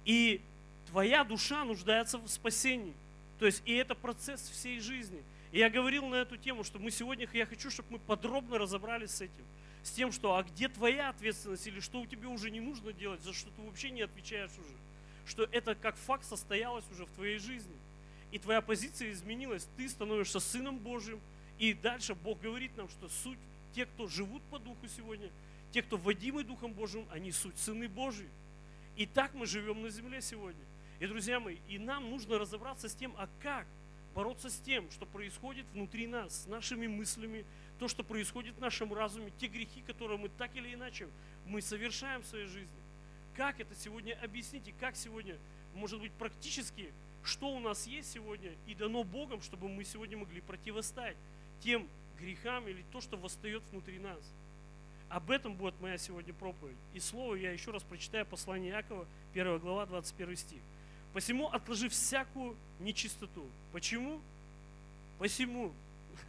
И твоя душа нуждается в спасении. То есть и это процесс всей жизни. И я говорил на эту тему, что мы сегодня, я хочу, чтобы мы подробно разобрались с этим. С тем, что а где твоя ответственность или что у тебя уже не нужно делать, за что ты вообще не отвечаешь уже. Что это как факт состоялось уже в твоей жизни. И твоя позиция изменилась. Ты становишься Сыном Божьим. И дальше Бог говорит нам, что суть те, кто живут по Духу сегодня, те, кто водимы Духом Божьим, они суть сыны Божьи. И так мы живем на земле сегодня. И, друзья мои, и нам нужно разобраться с тем, а как бороться с тем, что происходит внутри нас, с нашими мыслями, то, что происходит в нашем разуме, те грехи, которые мы так или иначе мы совершаем в своей жизни. Как это сегодня объяснить и как сегодня, может быть, практически, что у нас есть сегодня и дано Богом, чтобы мы сегодня могли противостоять тем грехам или то, что восстает внутри нас. Об этом будет моя сегодня проповедь. И слово я еще раз прочитаю послание Якова, 1 глава, 21 стих. Посему отложи всякую нечистоту. Почему? Посему.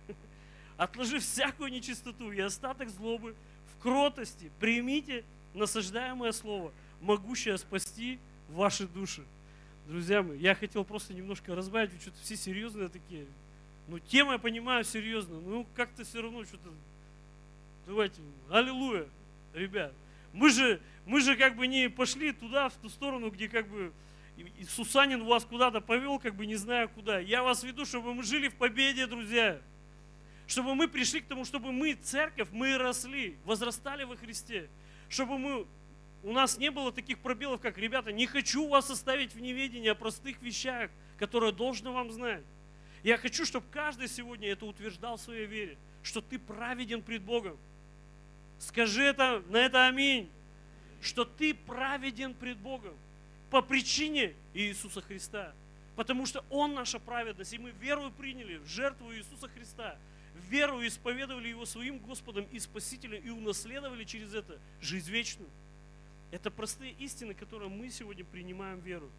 Отложи всякую нечистоту и остаток злобы в кротости. Примите насаждаемое слово, могущее спасти ваши души. Друзья мои, я хотел просто немножко разбавить, вы что-то все серьезные такие. Ну, тема, я понимаю, серьезно. Ну, как-то все равно что-то... Давайте, аллилуйя, ребят. Мы же, мы же как бы не пошли туда, в ту сторону, где как бы и Сусанин вас куда-то повел, как бы не знаю куда. Я вас веду, чтобы мы жили в победе, друзья. Чтобы мы пришли к тому, чтобы мы, церковь, мы росли, возрастали во Христе. Чтобы мы, у нас не было таких пробелов, как, ребята, не хочу вас оставить в неведении о простых вещах, которые должны вам знать. Я хочу, чтобы каждый сегодня это утверждал в своей вере, что ты праведен пред Богом. Скажи это, на это аминь. Что ты праведен пред Богом по причине Иисуса Христа. Потому что Он наша праведность, и мы веру приняли в жертву Иисуса Христа. Веру исповедовали Его своим Господом и Спасителем и унаследовали через это жизнь вечную. Это простые истины, которые мы сегодня принимаем веру.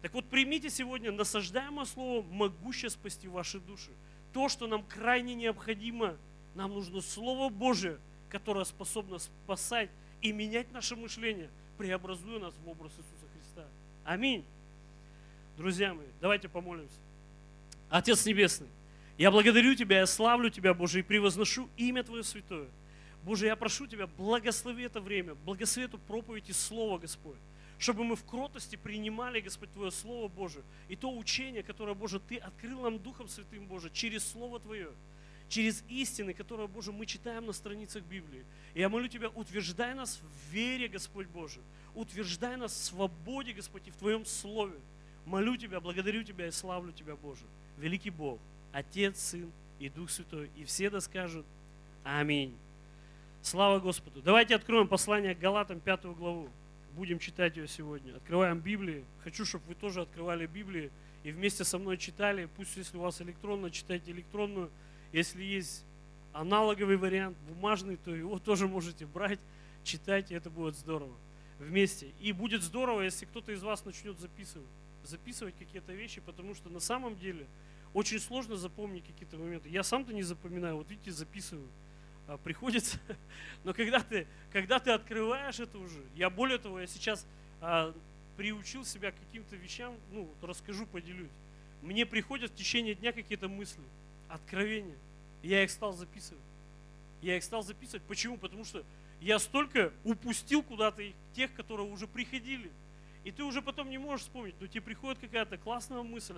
Так вот, примите сегодня насаждаемое слово, могущее спасти ваши души. То, что нам крайне необходимо, нам нужно Слово Божие, которое способно спасать и менять наше мышление, преобразуя нас в образ Иисуса. Аминь. Друзья мои, давайте помолимся. Отец Небесный, я благодарю Тебя, я славлю Тебя, Боже, и превозношу имя Твое святое. Боже, я прошу Тебя, благослови это время, благослови эту проповедь и Слово, Господь чтобы мы в кротости принимали, Господь, Твое Слово Божие и то учение, которое, Боже, Ты открыл нам Духом Святым, Боже, через Слово Твое, через истины, которые, Боже, мы читаем на страницах Библии. И я молю Тебя, утверждай нас в вере, Господь Боже, утверждай нас в свободе, Господь, и в Твоем Слове. Молю Тебя, благодарю Тебя и славлю Тебя, Боже. Великий Бог, Отец, Сын и Дух Святой. И все да скажут Аминь. Слава Господу. Давайте откроем послание к Галатам, пятую главу. будем читать ее сегодня. Открываем Библии. Хочу, чтобы вы тоже открывали Библии и вместе со мной читали. Пусть, если у вас электронно, читайте электронную. Если есть аналоговый вариант, бумажный, то его тоже можете брать, читайте, это будет здорово. Вместе. И будет здорово, если кто-то из вас начнет записывать, записывать какие-то вещи, потому что на самом деле очень сложно запомнить какие-то моменты. Я сам-то не запоминаю, вот видите, записываю. А, приходится. Но когда ты, когда ты открываешь это уже, я более того, я сейчас а, приучил себя к каким-то вещам, ну, вот расскажу, поделюсь. Мне приходят в течение дня какие-то мысли, откровения. Я их стал записывать. Я их стал записывать. Почему? Потому что я столько упустил куда-то тех, которые уже приходили. И ты уже потом не можешь вспомнить, но тебе приходит какая-то классная мысль,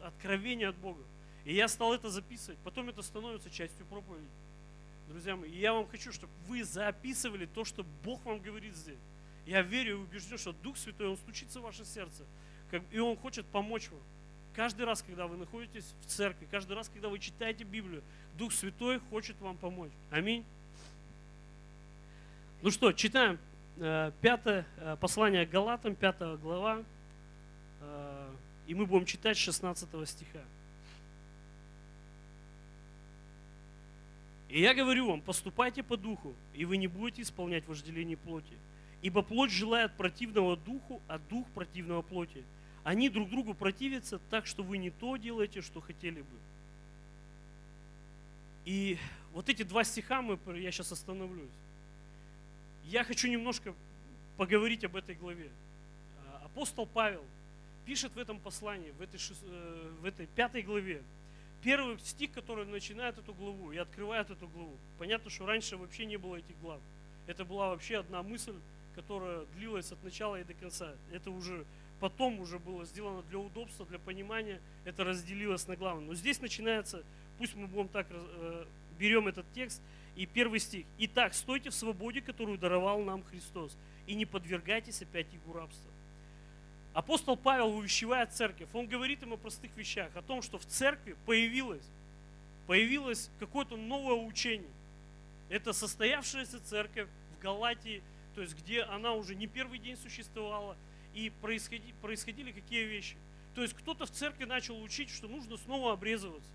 откровение от Бога. И я стал это записывать. Потом это становится частью проповеди. Друзья мои, я вам хочу, чтобы вы записывали то, что Бог вам говорит здесь. Я верю и убежден, что Дух Святой, Он стучится в ваше сердце, и Он хочет помочь вам. Каждый раз, когда вы находитесь в церкви, каждый раз, когда вы читаете Библию, Дух Святой хочет вам помочь. Аминь. Ну что, читаем э, пятое э, послание Галатам, пятая глава, э, и мы будем читать 16 стиха. И я говорю вам, поступайте по духу, и вы не будете исполнять вожделение плоти. Ибо плоть желает противного духу, а дух противного плоти. Они друг другу противятся так, что вы не то делаете, что хотели бы. И вот эти два стиха мы, я сейчас остановлюсь. Я хочу немножко поговорить об этой главе. А, апостол Павел пишет в этом послании, в этой, э, в этой пятой главе, первый стих, который начинает эту главу и открывает эту главу. Понятно, что раньше вообще не было этих глав. Это была вообще одна мысль, которая длилась от начала и до конца. Это уже потом уже было сделано для удобства, для понимания. Это разделилось на главы. Но здесь начинается, пусть мы будем так, э, берем этот текст, и первый стих. «Итак, стойте в свободе, которую даровал нам Христос, и не подвергайтесь опять игу рабства». Апостол Павел увещевает церковь, он говорит им о простых вещах, о том, что в церкви появилось, появилось какое-то новое учение. Это состоявшаяся церковь в Галатии, то есть где она уже не первый день существовала, и происходили, происходили какие вещи. То есть кто-то в церкви начал учить, что нужно снова обрезываться,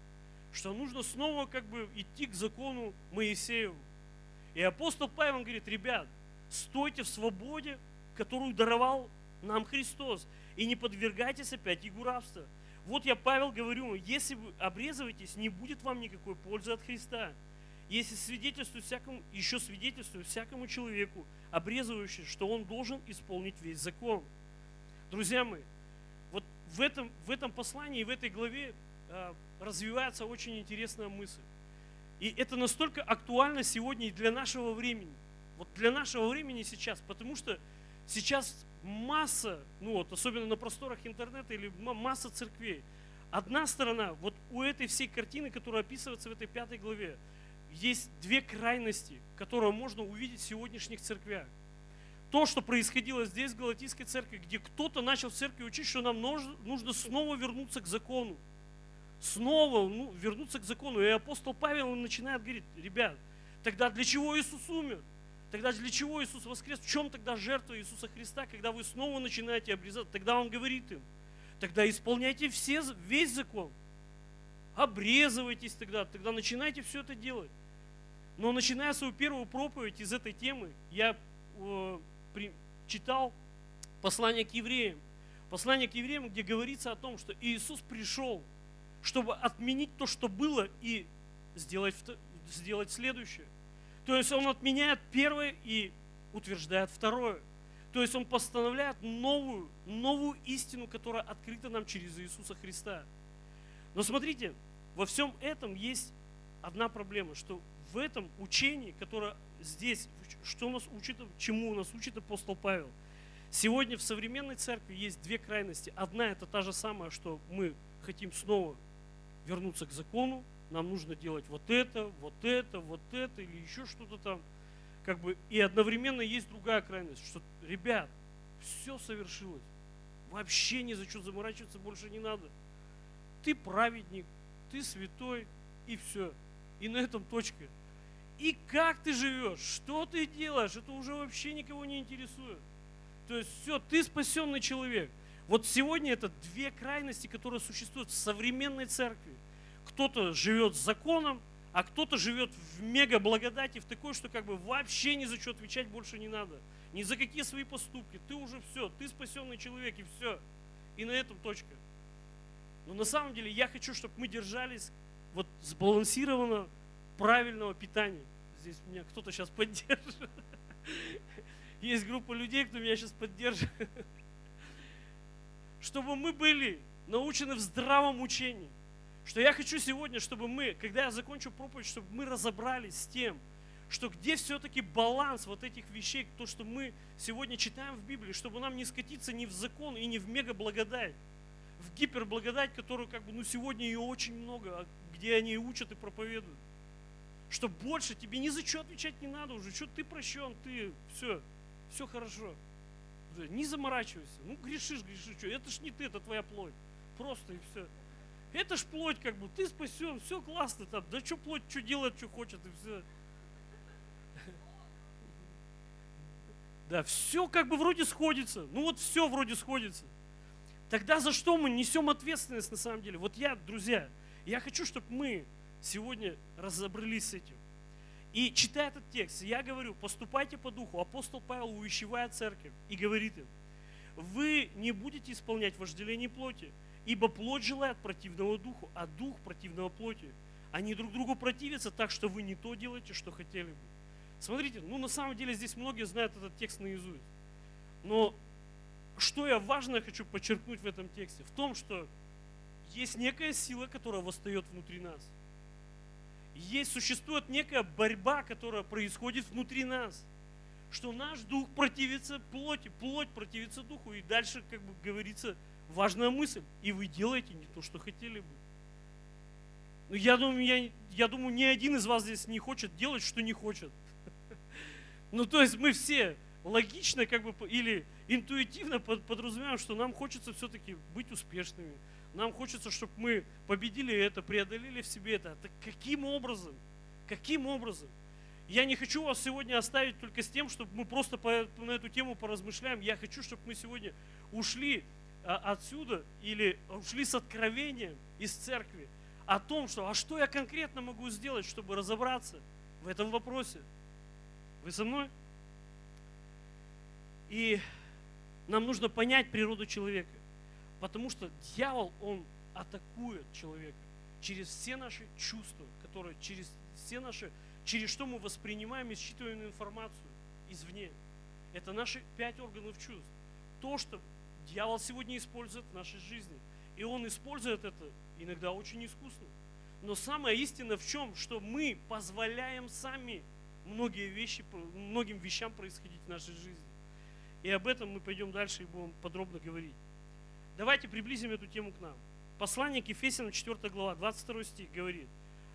что нужно снова как бы идти к закону Моисееву. И апостол Павел говорит, ребят, стойте в свободе, которую даровал нам Христос. И не подвергайтесь опять игу рабства. Вот я, Павел, говорю, если вы обрезываетесь, не будет вам никакой пользы от Христа. Если свидетельствую всякому, еще свидетельствую всякому человеку, обрезывающему, что он должен исполнить весь закон. Друзья мои, вот в этом, в этом послании, в этой главе э, развивается очень интересная мысль. И это настолько актуально сегодня и для нашего времени. Вот для нашего времени сейчас, потому что сейчас масса, ну вот, особенно на просторах интернета или масса церквей. Одна сторона, вот у этой всей картины, которая описывается в этой пятой главе, есть две крайности, которые можно увидеть в сегодняшних церквях. То, что происходило здесь, в Галатийской церкви, где кто-то начал в церкви учить, что нам нужно снова вернуться к закону. Снова ну, вернуться к закону. И апостол Павел начинает говорить, ребят, тогда для чего Иисус умер? Тогда для чего Иисус воскрес? В чем тогда жертва Иисуса Христа, когда вы снова начинаете обрезать? Тогда Он говорит им, тогда исполняйте все, весь закон. Обрезывайтесь тогда, тогда начинайте все это делать. Но начиная свою первую проповедь из этой темы, я э, читал послание к евреям. Послание к евреям, где говорится о том, что Иисус пришел, чтобы отменить то, что было, и сделать, сделать следующее. То есть он отменяет первое и утверждает второе. То есть он постановляет новую, новую истину, которая открыта нам через Иисуса Христа. Но смотрите, во всем этом есть одна проблема, что в этом учении, которое здесь, что нас учит, чему нас учит апостол Павел, сегодня в современной церкви есть две крайности. Одна это та же самая, что мы хотим снова вернуться к закону, нам нужно делать вот это, вот это, вот это или еще что-то там. Как бы, и одновременно есть другая крайность, что, ребят, все совершилось. Вообще ни за что заморачиваться больше не надо. Ты праведник, ты святой, и все. И на этом точка. И как ты живешь, что ты делаешь, это уже вообще никого не интересует. То есть все, ты спасенный человек. Вот сегодня это две крайности, которые существуют в современной церкви. Кто-то живет законом, а кто-то живет в мега благодати, в такой, что как бы вообще ни за что отвечать больше не надо. Ни за какие свои поступки. Ты уже все, ты спасенный человек и все. И на этом точка. Но на самом деле я хочу, чтобы мы держались вот сбалансированного, правильного питания. Здесь меня кто-то сейчас поддержит. Есть группа людей, кто меня сейчас поддерживает. Чтобы мы были научены в здравом учении. Что я хочу сегодня, чтобы мы, когда я закончу проповедь, чтобы мы разобрались с тем, что где все-таки баланс вот этих вещей, то, что мы сегодня читаем в Библии, чтобы нам не скатиться ни в закон и ни в мега благодать, в гиперблагодать, которую как бы, ну сегодня ее очень много, а где они учат и проповедуют. Что больше тебе ни за что отвечать не надо уже, что ты прощен, ты все, все хорошо. Не заморачивайся, ну грешишь, грешишь, что, это ж не ты, это твоя плоть. Просто и все. Это ж плоть как бы, ты спасен, все классно там, да что плоть, что делает, что хочет и все. Да, все как бы вроде сходится. Ну вот все вроде сходится. Тогда за что мы несем ответственность на самом деле? Вот я, друзья, я хочу, чтобы мы сегодня разобрались с этим. И читая этот текст, я говорю, поступайте по духу. Апостол Павел увещевает церковь и говорит им, вы не будете исполнять вожделение плоти, ибо плоть желает противного духу, а дух противного плоти. Они друг другу противятся так, что вы не то делаете, что хотели бы. Смотрите, ну на самом деле здесь многие знают этот текст наизусть. Но что я важное хочу подчеркнуть в этом тексте? В том, что есть некая сила, которая восстает внутри нас. Есть, существует некая борьба, которая происходит внутри нас. Что наш дух противится плоти, плоть противится духу. И дальше, как бы говорится, важная мысль. И вы делаете не то, что хотели бы. Но я думаю, я, я думаю, ни один из вас здесь не хочет делать, что не хочет. Ну, то есть мы все логично как бы или интуитивно подразумеваем, что нам хочется все-таки быть успешными. Нам хочется, чтобы мы победили это, преодолели в себе это. Так каким образом? Каким образом? Я не хочу вас сегодня оставить только с тем, чтобы мы просто по, на эту тему поразмышляем. Я хочу, чтобы мы сегодня ушли а, отсюда или ушли с откровением из церкви о том, что а что я конкретно могу сделать, чтобы разобраться в этом вопросе. Вы со мной? И нам нужно понять природу человека. Потому что дьявол, он атакует человека через все наши чувства, которые через все наши, через что мы воспринимаем и считываем информацию извне. Это наши пять органов чувств. То, что дьявол сегодня использует в нашей жизни. И он использует это иногда очень искусно. Но самое истина в чем? Что мы позволяем сами многие вещи, многим вещам происходить в нашей жизни. И об этом мы пойдем дальше и будем подробно говорить. Давайте приблизим эту тему к нам. Послание к Ефесянам, 4 глава, 22 стих говорит,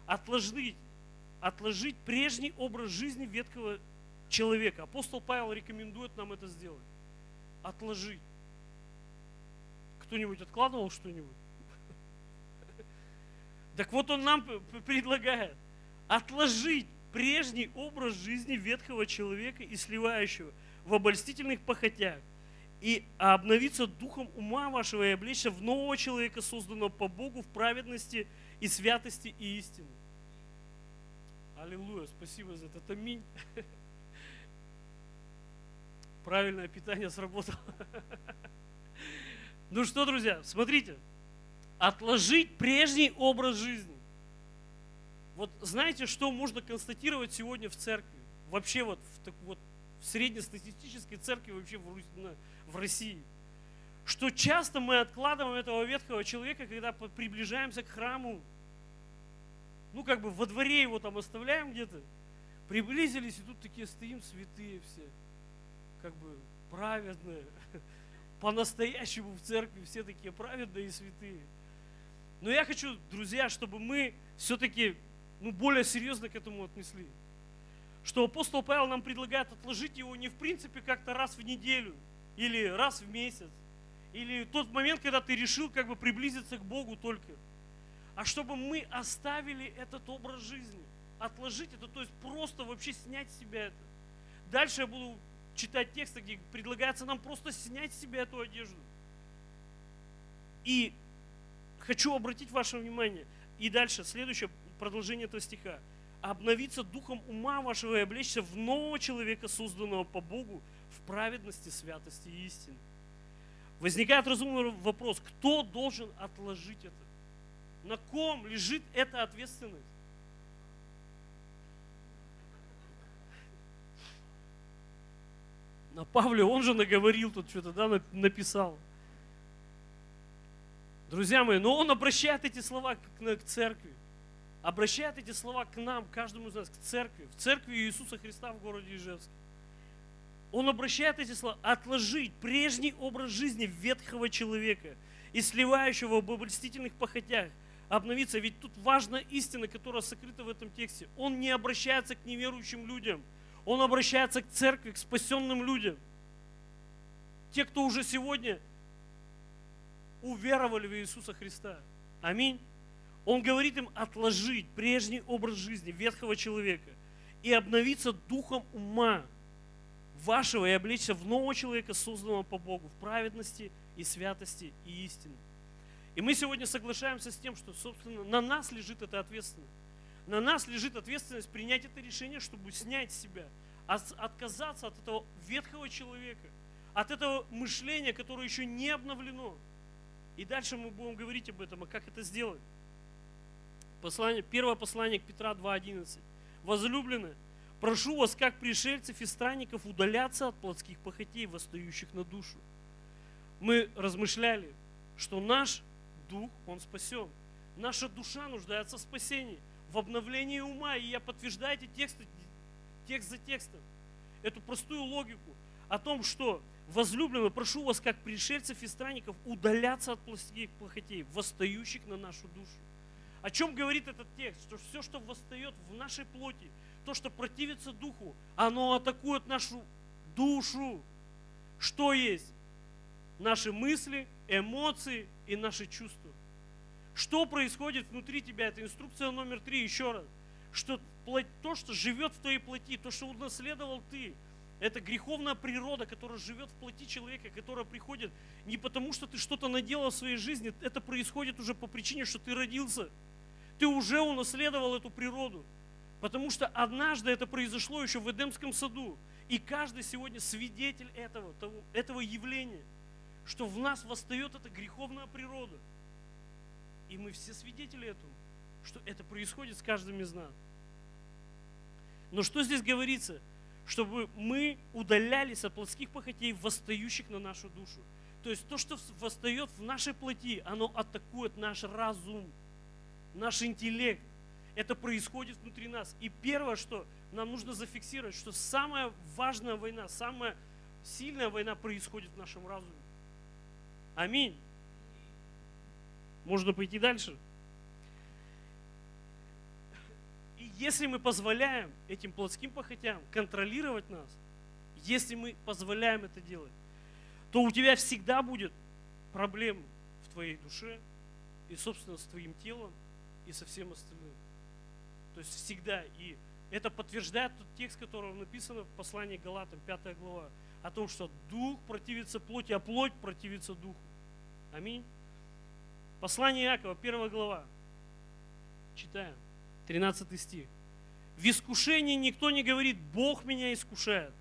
отложить, отложить прежний образ жизни ветхого человека. Апостол Павел рекомендует нам это сделать. Отложить. Кто-нибудь откладывал что-нибудь? Так вот он нам предлагает отложить прежний образ жизни ветхого человека и сливающего – в обольстительных похотях, и обновиться духом ума вашего и облечься в нового человека, созданного по Богу в праведности и святости и истины. Аллилуйя, спасибо за это. Аминь. Правильное питание сработало. Ну что, друзья, смотрите. Отложить прежний образ жизни. Вот знаете, что можно констатировать сегодня в церкви? Вообще вот в, так, вот в среднестатистической церкви вообще в России. Что часто мы откладываем этого ветхого человека, когда приближаемся к храму. Ну, как бы во дворе его там оставляем где-то. Приблизились, и тут такие стоим святые все. Как бы праведные. По-настоящему в церкви все такие праведные и святые. Но я хочу, друзья, чтобы мы все-таки ну, более серьезно к этому отнесли что апостол Павел нам предлагает отложить его не в принципе как-то раз в неделю или раз в месяц, или тот момент, когда ты решил как бы приблизиться к Богу только, а чтобы мы оставили этот образ жизни, отложить это, то есть просто вообще снять с себя это. Дальше я буду читать тексты, где предлагается нам просто снять с себя эту одежду. И хочу обратить ваше внимание, и дальше, следующее продолжение этого стиха. Обновиться духом ума вашего и облечься в нового человека, созданного по Богу, праведности, святости и истине. Возникает разумный вопрос, кто должен отложить это? На ком лежит эта ответственность? На Павле он же наговорил тут что-то, да, нап- написал. Друзья мои, но он обращает эти слова к церкви. Обращает эти слова к нам, каждому из нас, к церкви, в церкви Иисуса Христа в городе Ижевске. Он обращает эти слова, отложить прежний образ жизни ветхого человека и сливающего в обольстительных похотях, обновиться. Ведь тут важна истина, которая сокрыта в этом тексте. Он не обращается к неверующим людям, он обращается к церкви, к спасенным людям. Те, кто уже сегодня уверовали в Иисуса Христа. Аминь. Он говорит им отложить прежний образ жизни ветхого человека и обновиться духом ума вашего и облечься в нового человека, созданного по Богу, в праведности и святости и истине. И мы сегодня соглашаемся с тем, что, собственно, на нас лежит эта ответственность. На нас лежит ответственность принять это решение, чтобы снять себя, от- отказаться от этого ветхого человека, от этого мышления, которое еще не обновлено. И дальше мы будем говорить об этом, а как это сделать. Послание, первое послание к Петра 2.11. Возлюбленные, прошу вас, как пришельцев и странников, удаляться от плотских похотей, восстающих на душу. Мы размышляли, что наш дух, он спасен. Наша душа нуждается в спасении, в обновлении ума. И я подтверждаю эти тексты, текст за текстом, эту простую логику о том, что возлюбленные, прошу вас, как пришельцев и странников, удаляться от плотских похотей, восстающих на нашу душу. О чем говорит этот текст? Что все, что восстает в нашей плоти, то, что противится духу, оно атакует нашу душу. Что есть? Наши мысли, эмоции и наши чувства. Что происходит внутри тебя? Это инструкция номер три, еще раз. Что то, что живет в твоей плоти, то, что унаследовал ты, это греховная природа, которая живет в плоти человека, которая приходит не потому, что ты что-то наделал в своей жизни, это происходит уже по причине, что ты родился. Ты уже унаследовал эту природу. Потому что однажды это произошло еще в Эдемском саду. И каждый сегодня свидетель этого, того- этого явления, что в нас восстает эта греховная природа. И мы все свидетели этому, что это происходит с каждым из нас. Но что здесь говорится? Чтобы мы удалялись от плотских похотей, восстающих на нашу душу. То есть то, что восстает в нашей плоти, оно атакует наш разум, наш интеллект. Это происходит внутри нас. И первое, что нам нужно зафиксировать, что самая важная война, самая сильная война происходит в нашем разуме. Аминь. Можно пойти дальше. И если мы позволяем этим плотским похотям контролировать нас, если мы позволяем это делать, то у тебя всегда будет проблемы в твоей душе и, собственно, с твоим телом и со всем остальным. То есть всегда. И это подтверждает тот текст, который написано в послании Галатам, 5 глава, о том, что дух противится плоти, а плоть противится духу. Аминь. Послание Иакова, 1 глава. Читаем. 13 стих. В искушении никто не говорит, Бог меня искушает,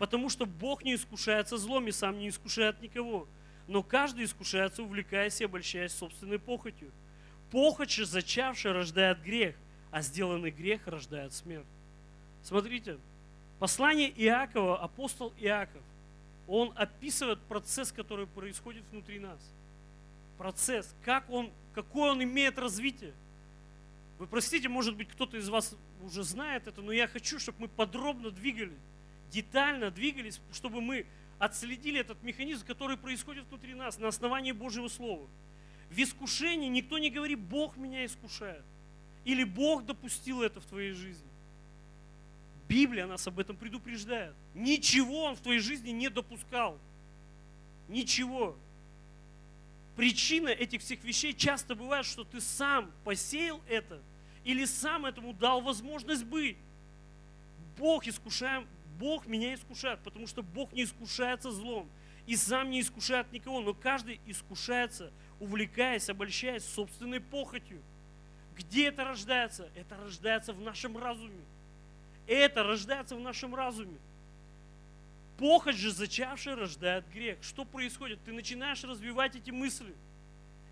потому что Бог не искушается злом и сам не искушает никого. Но каждый искушается, увлекаясь и обольщаясь собственной похотью. Похоть же, зачавшая, рождает грех, а сделанный грех рождает смерть. Смотрите, послание Иакова, апостол Иаков, он описывает процесс, который происходит внутри нас. Процесс, как он, какое он имеет развитие. Вы простите, может быть, кто-то из вас уже знает это, но я хочу, чтобы мы подробно двигались, детально двигались, чтобы мы отследили этот механизм, который происходит внутри нас на основании Божьего Слова. В искушении никто не говорит, Бог меня искушает. Или Бог допустил это в твоей жизни. Библия нас об этом предупреждает. Ничего Он в твоей жизни не допускал. Ничего. Причина этих всех вещей часто бывает, что ты сам посеял это или сам этому дал возможность быть. Бог искушаем, Бог меня искушает, потому что Бог не искушается злом и сам не искушает никого, но каждый искушается, увлекаясь, обольщаясь собственной похотью. Где это рождается? Это рождается в нашем разуме. Это рождается в нашем разуме. Похоть же зачавшая рождает грех. Что происходит? Ты начинаешь развивать эти мысли.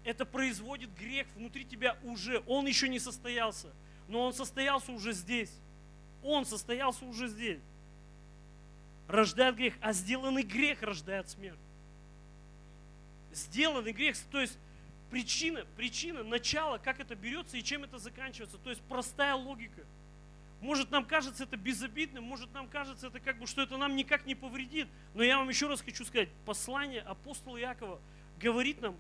Это производит грех внутри тебя уже. Он еще не состоялся, но он состоялся уже здесь. Он состоялся уже здесь. Рождает грех, а сделанный грех рождает смерть. Сделанный грех, то есть причина, причина, начало, как это берется и чем это заканчивается. То есть простая логика – может, нам кажется это безобидным, может, нам кажется это как бы, что это нам никак не повредит. Но я вам еще раз хочу сказать, послание апостола Якова говорит нам,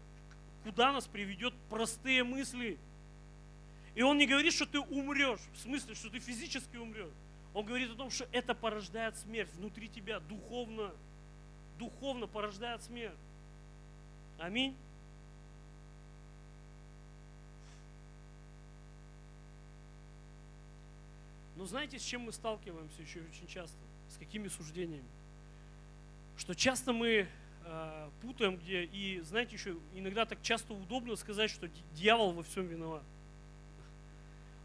куда нас приведет простые мысли. И он не говорит, что ты умрешь, в смысле, что ты физически умрешь. Он говорит о том, что это порождает смерть внутри тебя, духовно. Духовно порождает смерть. Аминь. Но знаете, с чем мы сталкиваемся еще очень часто? С какими суждениями? Что часто мы э, путаем, где, и знаете, еще иногда так часто удобно сказать, что дьявол во всем виноват.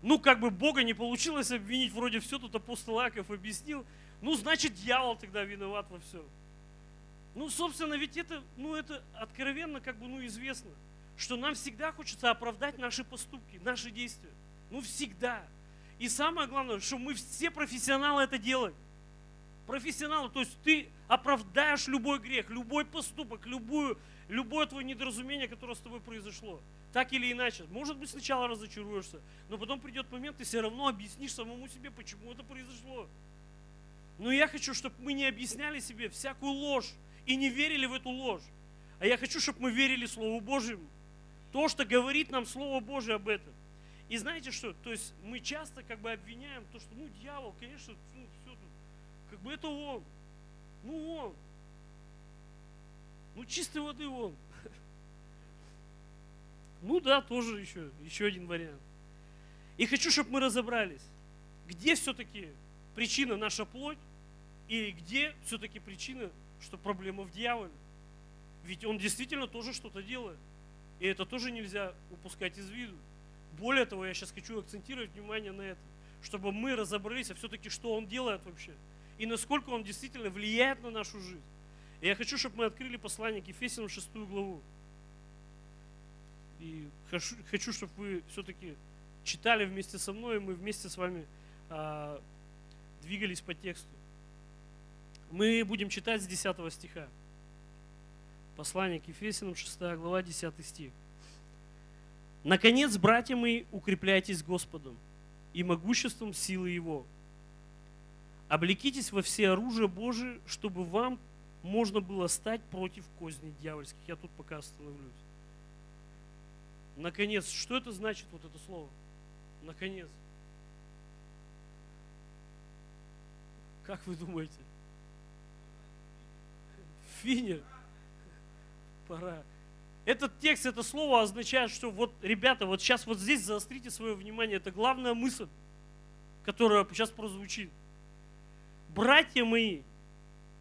Ну, как бы Бога не получилось обвинить, вроде все тут апостол Аков объяснил, ну, значит, дьявол тогда виноват во всем. Ну, собственно, ведь это, ну, это откровенно как бы, ну, известно, что нам всегда хочется оправдать наши поступки, наши действия. Ну, всегда. И самое главное, что мы все профессионалы это делаем. Профессионалы, то есть ты оправдаешь любой грех, любой поступок, любую, любое твое недоразумение, которое с тобой произошло. Так или иначе. Может быть, сначала разочаруешься, но потом придет момент, ты все равно объяснишь самому себе, почему это произошло. Но я хочу, чтобы мы не объясняли себе всякую ложь и не верили в эту ложь. А я хочу, чтобы мы верили Слову Божьему. То, что говорит нам Слово Божье об этом. И знаете что? То есть мы часто как бы обвиняем то, что ну дьявол, конечно, ну, все тут, как бы это он. Ну он. Ну чистой воды он. Ну да, тоже еще, еще один вариант. И хочу, чтобы мы разобрались, где все-таки причина наша плоть и где все-таки причина, что проблема в дьяволе. Ведь он действительно тоже что-то делает. И это тоже нельзя упускать из виду. Более того, я сейчас хочу акцентировать внимание на этом, чтобы мы разобрались, а все-таки что он делает вообще, и насколько он действительно влияет на нашу жизнь. И я хочу, чтобы мы открыли послание к Ефесянам 6 главу. И хочу, хочу чтобы вы все-таки читали вместе со мной, и мы вместе с вами а, двигались по тексту. Мы будем читать с 10 стиха. Послание к Ефесянам, 6 глава, 10 стих. Наконец, братья мои, укрепляйтесь Господом и могуществом силы Его. Облекитесь во все оружие Божие, чтобы вам можно было стать против козней дьявольских. Я тут пока остановлюсь. Наконец, что это значит, вот это слово? Наконец. Как вы думаете? Финя. Пора. Этот текст, это слово означает, что вот, ребята, вот сейчас вот здесь заострите свое внимание. Это главная мысль, которая сейчас прозвучит. Братья мои,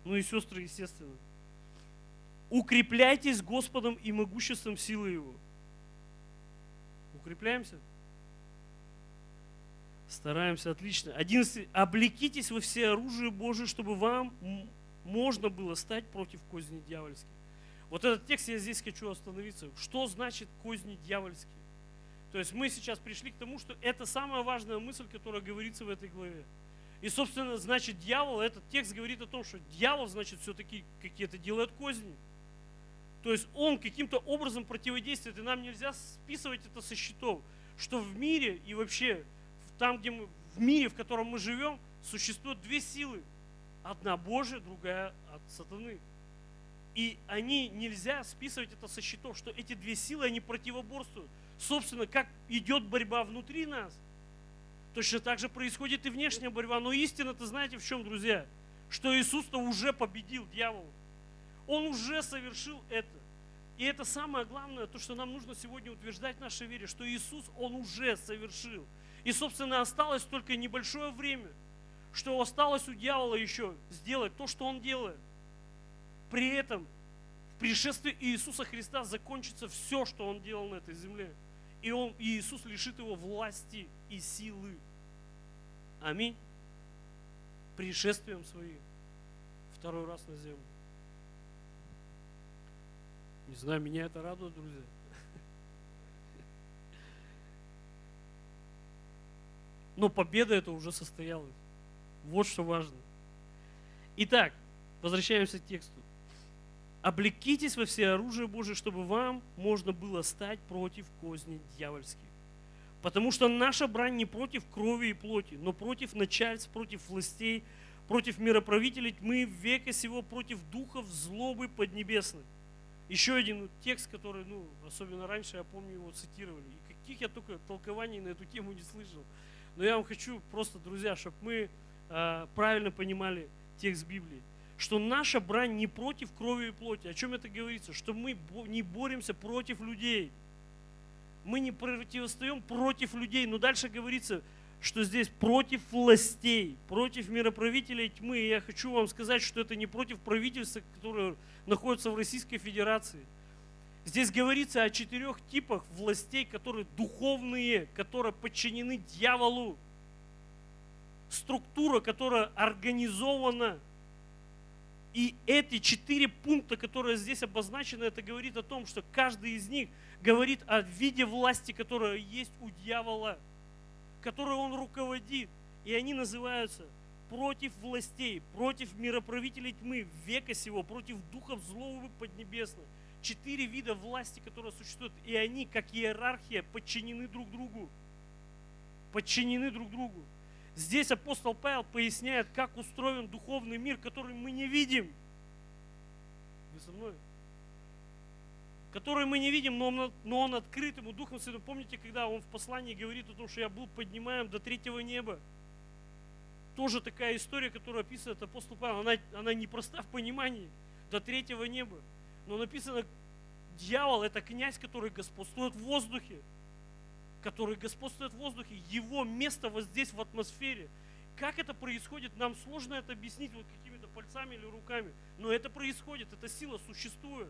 ну и сестры, естественно, укрепляйтесь Господом и могуществом силы Его. Укрепляемся? Стараемся, отлично. 11. Облекитесь во все оружие Божие, чтобы вам можно было стать против козней дьявольских. Вот этот текст я здесь хочу остановиться. Что значит козни дьявольские? То есть мы сейчас пришли к тому, что это самая важная мысль, которая говорится в этой главе. И, собственно, значит, дьявол, этот текст говорит о том, что дьявол, значит, все-таки какие-то делает козни. То есть он каким-то образом противодействует, и нам нельзя списывать это со счетов, что в мире и вообще там, где мы, в мире, в котором мы живем, существуют две силы. Одна Божия, другая от сатаны. И они нельзя списывать это со счетов, что эти две силы, они противоборствуют. Собственно, как идет борьба внутри нас, точно так же происходит и внешняя борьба. Но истина-то знаете в чем, друзья? Что Иисус-то уже победил дьявола. Он уже совершил это. И это самое главное, то, что нам нужно сегодня утверждать в нашей вере, что Иисус, Он уже совершил. И, собственно, осталось только небольшое время, что осталось у дьявола еще сделать то, что он делает. При этом в пришествии Иисуса Христа закончится все, что он делал на этой земле. И, он, и Иисус лишит его власти и силы. Аминь. Пришествием своим. Второй раз на землю. Не знаю, меня это радует, друзья. Но победа это уже состоялась. Вот что важно. Итак, возвращаемся к тексту. Облекитесь во все оружие Божие, чтобы вам можно было стать против козней дьявольских. Потому что наша брань не против крови и плоти, но против начальств, против властей, против мироправителей тьмы века сего, против духов злобы поднебесной. Еще один текст, который, ну, особенно раньше, я помню, его цитировали. И каких я только толкований на эту тему не слышал. Но я вам хочу просто, друзья, чтобы мы э, правильно понимали текст Библии, что наша брань не против крови и плоти. О чем это говорится? Что мы не боремся против людей. Мы не противостоим против людей. Но дальше говорится, что здесь против властей, против мироправителей тьмы. И я хочу вам сказать, что это не против правительства, которое находится в Российской Федерации. Здесь говорится о четырех типах властей, которые духовные, которые подчинены дьяволу. Структура, которая организована. И эти четыре пункта, которые здесь обозначены, это говорит о том, что каждый из них говорит о виде власти, которая есть у дьявола – которой он руководит. И они называются против властей, против мироправителей тьмы века сего, против духов злого поднебесных. Четыре вида власти, которые существуют. И они, как иерархия, подчинены друг другу. Подчинены друг другу. Здесь апостол Павел поясняет, как устроен духовный мир, который мы не видим. Вы со мной? который мы не видим, но он, но он открыт ему Духом Святым. Помните, когда он в послании говорит о том, что я был поднимаем до третьего неба? Тоже такая история, которую описывает апостол Павел. Она, она не проста в понимании до третьего неба. Но написано, дьявол это князь, который господствует в воздухе. Который господствует в воздухе. Его место вот здесь в атмосфере. Как это происходит, нам сложно это объяснить вот какими-то пальцами или руками. Но это происходит, эта сила существует.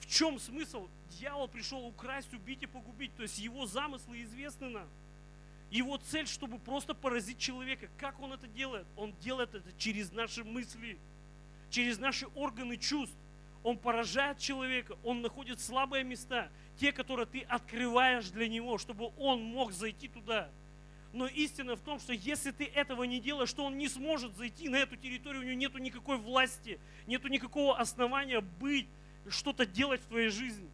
В чем смысл? Дьявол пришел украсть, убить и погубить. То есть его замыслы известны нам. Его цель, чтобы просто поразить человека. Как он это делает? Он делает это через наши мысли, через наши органы чувств. Он поражает человека, он находит слабые места, те, которые ты открываешь для него, чтобы он мог зайти туда. Но истина в том, что если ты этого не делаешь, что он не сможет зайти на эту территорию, у него нет никакой власти, нет никакого основания быть что-то делать в твоей жизни.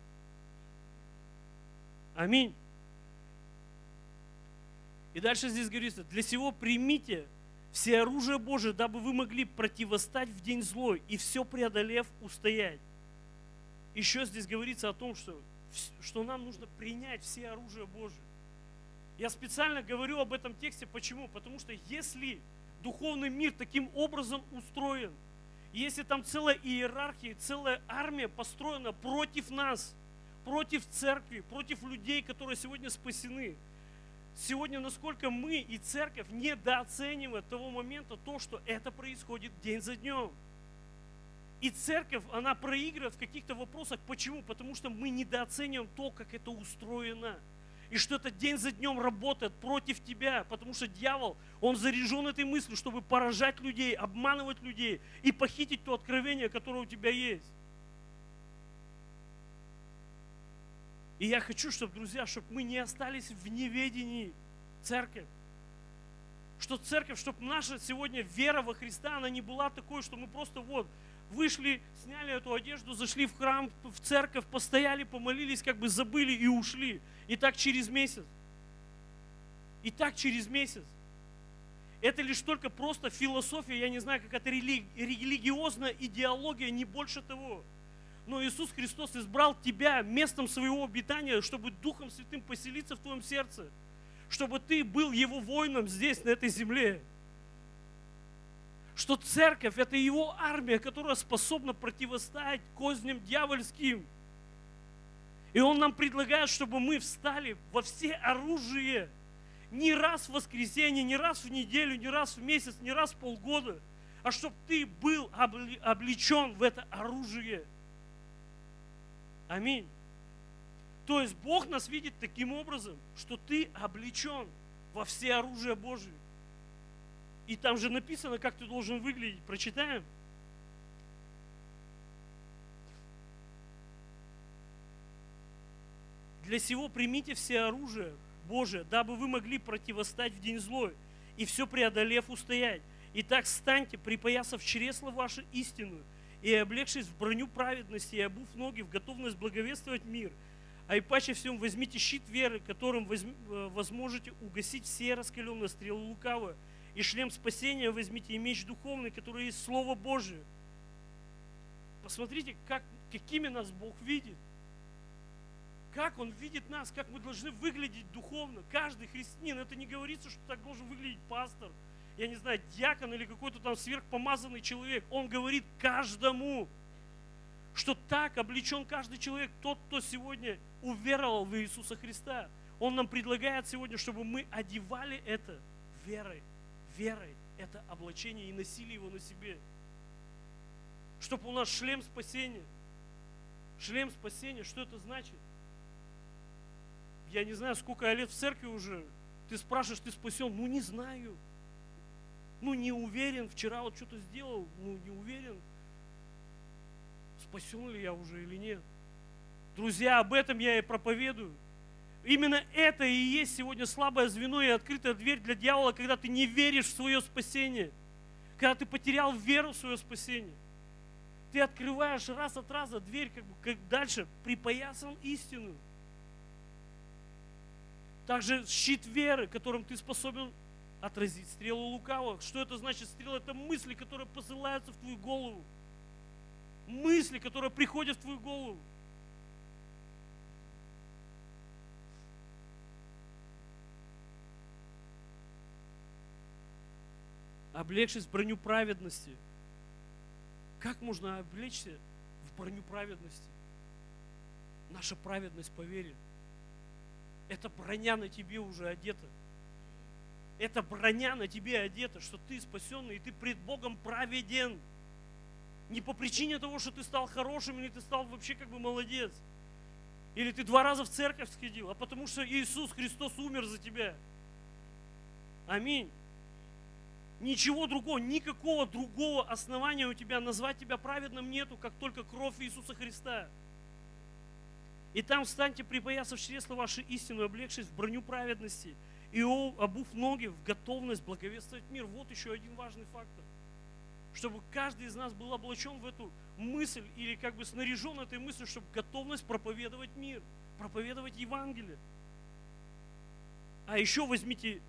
Аминь. И дальше здесь говорится, для сего примите все оружие Божие, дабы вы могли противостать в день злой и все преодолев устоять. Еще здесь говорится о том, что, что нам нужно принять все оружие Божие. Я специально говорю об этом тексте, почему? Потому что если духовный мир таким образом устроен – если там целая иерархия, целая армия построена против нас, против церкви, против людей, которые сегодня спасены. Сегодня насколько мы и церковь недооценивают того момента то, что это происходит день за днем. И церковь, она проигрывает в каких-то вопросах. Почему? Потому что мы недооцениваем то, как это устроено и что это день за днем работает против тебя, потому что дьявол, он заряжен этой мыслью, чтобы поражать людей, обманывать людей и похитить то откровение, которое у тебя есть. И я хочу, чтобы, друзья, чтобы мы не остались в неведении церковь. Что церковь, чтобы наша сегодня вера во Христа, она не была такой, что мы просто вот вышли, сняли эту одежду, зашли в храм, в церковь, постояли, помолились, как бы забыли и ушли. И так через месяц. И так через месяц. Это лишь только просто философия, я не знаю, какая-то рели- религиозная идеология, не больше того. Но Иисус Христос избрал тебя местом своего обитания, чтобы Духом Святым поселиться в твоем сердце. Чтобы ты был Его воином здесь, на этой земле что церковь – это его армия, которая способна противостоять козням дьявольским. И он нам предлагает, чтобы мы встали во все оружие не раз в воскресенье, не раз в неделю, не раз в месяц, не раз в полгода, а чтобы ты был облечен в это оружие. Аминь. То есть Бог нас видит таким образом, что ты облечен во все оружие Божие. И там же написано, как ты должен выглядеть. Прочитаем. Для сего примите все оружие Божие, дабы вы могли противостать в день злой, и все преодолев устоять. Итак, станьте, припоясав чресло ваше истину, и облегшись в броню праведности, и обув ноги в готовность благовествовать мир. А и паче всем возьмите щит веры, которым возьм- э, возможете угасить все раскаленные стрелы лукавые, и шлем спасения возьмите, и меч духовный, который есть Слово Божие. Посмотрите, как, какими нас Бог видит. Как Он видит нас, как мы должны выглядеть духовно. Каждый христианин, это не говорится, что так должен выглядеть пастор, я не знаю, дьякон или какой-то там сверхпомазанный человек. Он говорит каждому, что так облечен каждый человек, тот, кто сегодня уверовал в Иисуса Христа. Он нам предлагает сегодня, чтобы мы одевали это верой, верой, это облачение и носили его на себе. Чтобы у нас шлем спасения. Шлем спасения, что это значит? Я не знаю, сколько я лет в церкви уже. Ты спрашиваешь, ты спасен? Ну, не знаю. Ну, не уверен. Вчера вот что-то сделал, ну, не уверен. Спасен ли я уже или нет? Друзья, об этом я и проповедую. Именно это и есть сегодня слабое звено и открытая дверь для дьявола, когда ты не веришь в свое спасение. Когда ты потерял веру в свое спасение. Ты открываешь раз от раза дверь, как бы как дальше, припоясан истину. Также щит веры, которым ты способен отразить стрелу лукавого. Что это значит стрела? Это мысли, которые посылаются в твою голову. Мысли, которые приходят в твою голову. Облегшись в броню праведности. Как можно облечься в броню праведности? Наша праведность по вере. Эта броня на тебе уже одета. Эта броня на тебе одета, что ты спасенный, и ты пред Богом праведен. Не по причине того, что ты стал хорошим, или ты стал вообще как бы молодец. Или ты два раза в церковь сходил, а потому что Иисус Христос умер за тебя. Аминь. Ничего другого, никакого другого основания у тебя назвать тебя праведным нету, как только кровь Иисуса Христа. И там встаньте, припоясав чресло вашей истину, облегшись в броню праведности, и обув ноги в готовность благовествовать мир. Вот еще один важный фактор. Чтобы каждый из нас был облачен в эту мысль или как бы снаряжен этой мыслью, чтобы готовность проповедовать мир, проповедовать Евангелие. А еще возьмите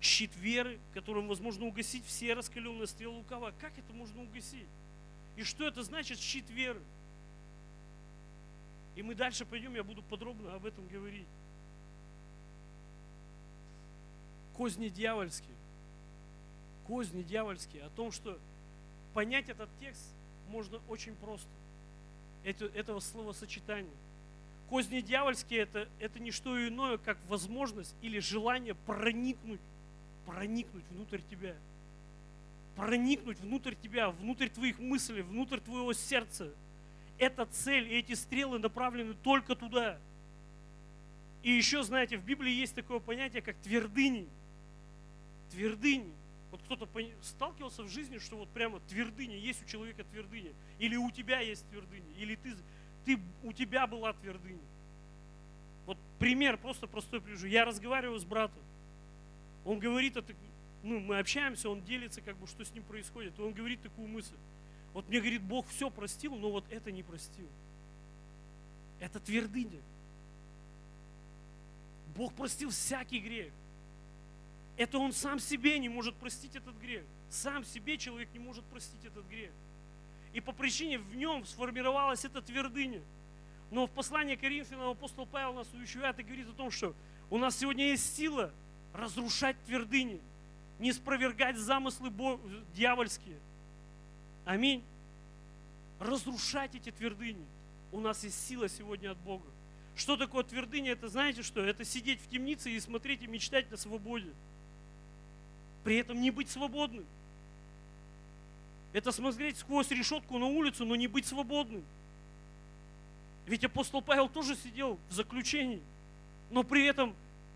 щит веры, которым возможно угасить все раскаленные стрелы лукава. Как это можно угасить? И что это значит щит веры? И мы дальше пойдем, я буду подробно об этом говорить. Козни дьявольские. Козни дьявольские. О том, что понять этот текст можно очень просто. Это, этого словосочетания. Козни дьявольские это, это не что иное, как возможность или желание проникнуть, проникнуть внутрь тебя. Проникнуть внутрь тебя, внутрь твоих мыслей, внутрь твоего сердца. Эта цель и эти стрелы направлены только туда. И еще, знаете, в Библии есть такое понятие, как твердыни. Твердыни. Вот кто-то сталкивался в жизни, что вот прямо твердыня, есть у человека твердыня. Или у тебя есть твердыня. Или ты, ты, у тебя была твердыня. Вот пример просто простой привяжу. Я разговариваю с братом. Он говорит, это, ну, мы общаемся, он делится, как бы, что с ним происходит. И он говорит такую мысль. Вот мне говорит, Бог все простил, но вот это не простил. Это твердыня. Бог простил всякий грех. Это он сам себе не может простить этот грех. Сам себе человек не может простить этот грех. И по причине в нем сформировалась эта твердыня. Но в послании Коринфянам апостол Павел нас увещевает и говорит о том, что у нас сегодня есть сила разрушать твердыни, не спровергать замыслы дьявольские. Аминь. Разрушать эти твердыни. У нас есть сила сегодня от Бога. Что такое твердыня? Это знаете что? Это сидеть в темнице и смотреть и мечтать о свободе. При этом не быть свободным. Это смотреть сквозь решетку на улицу, но не быть свободным. Ведь апостол Павел тоже сидел в заключении, но при этом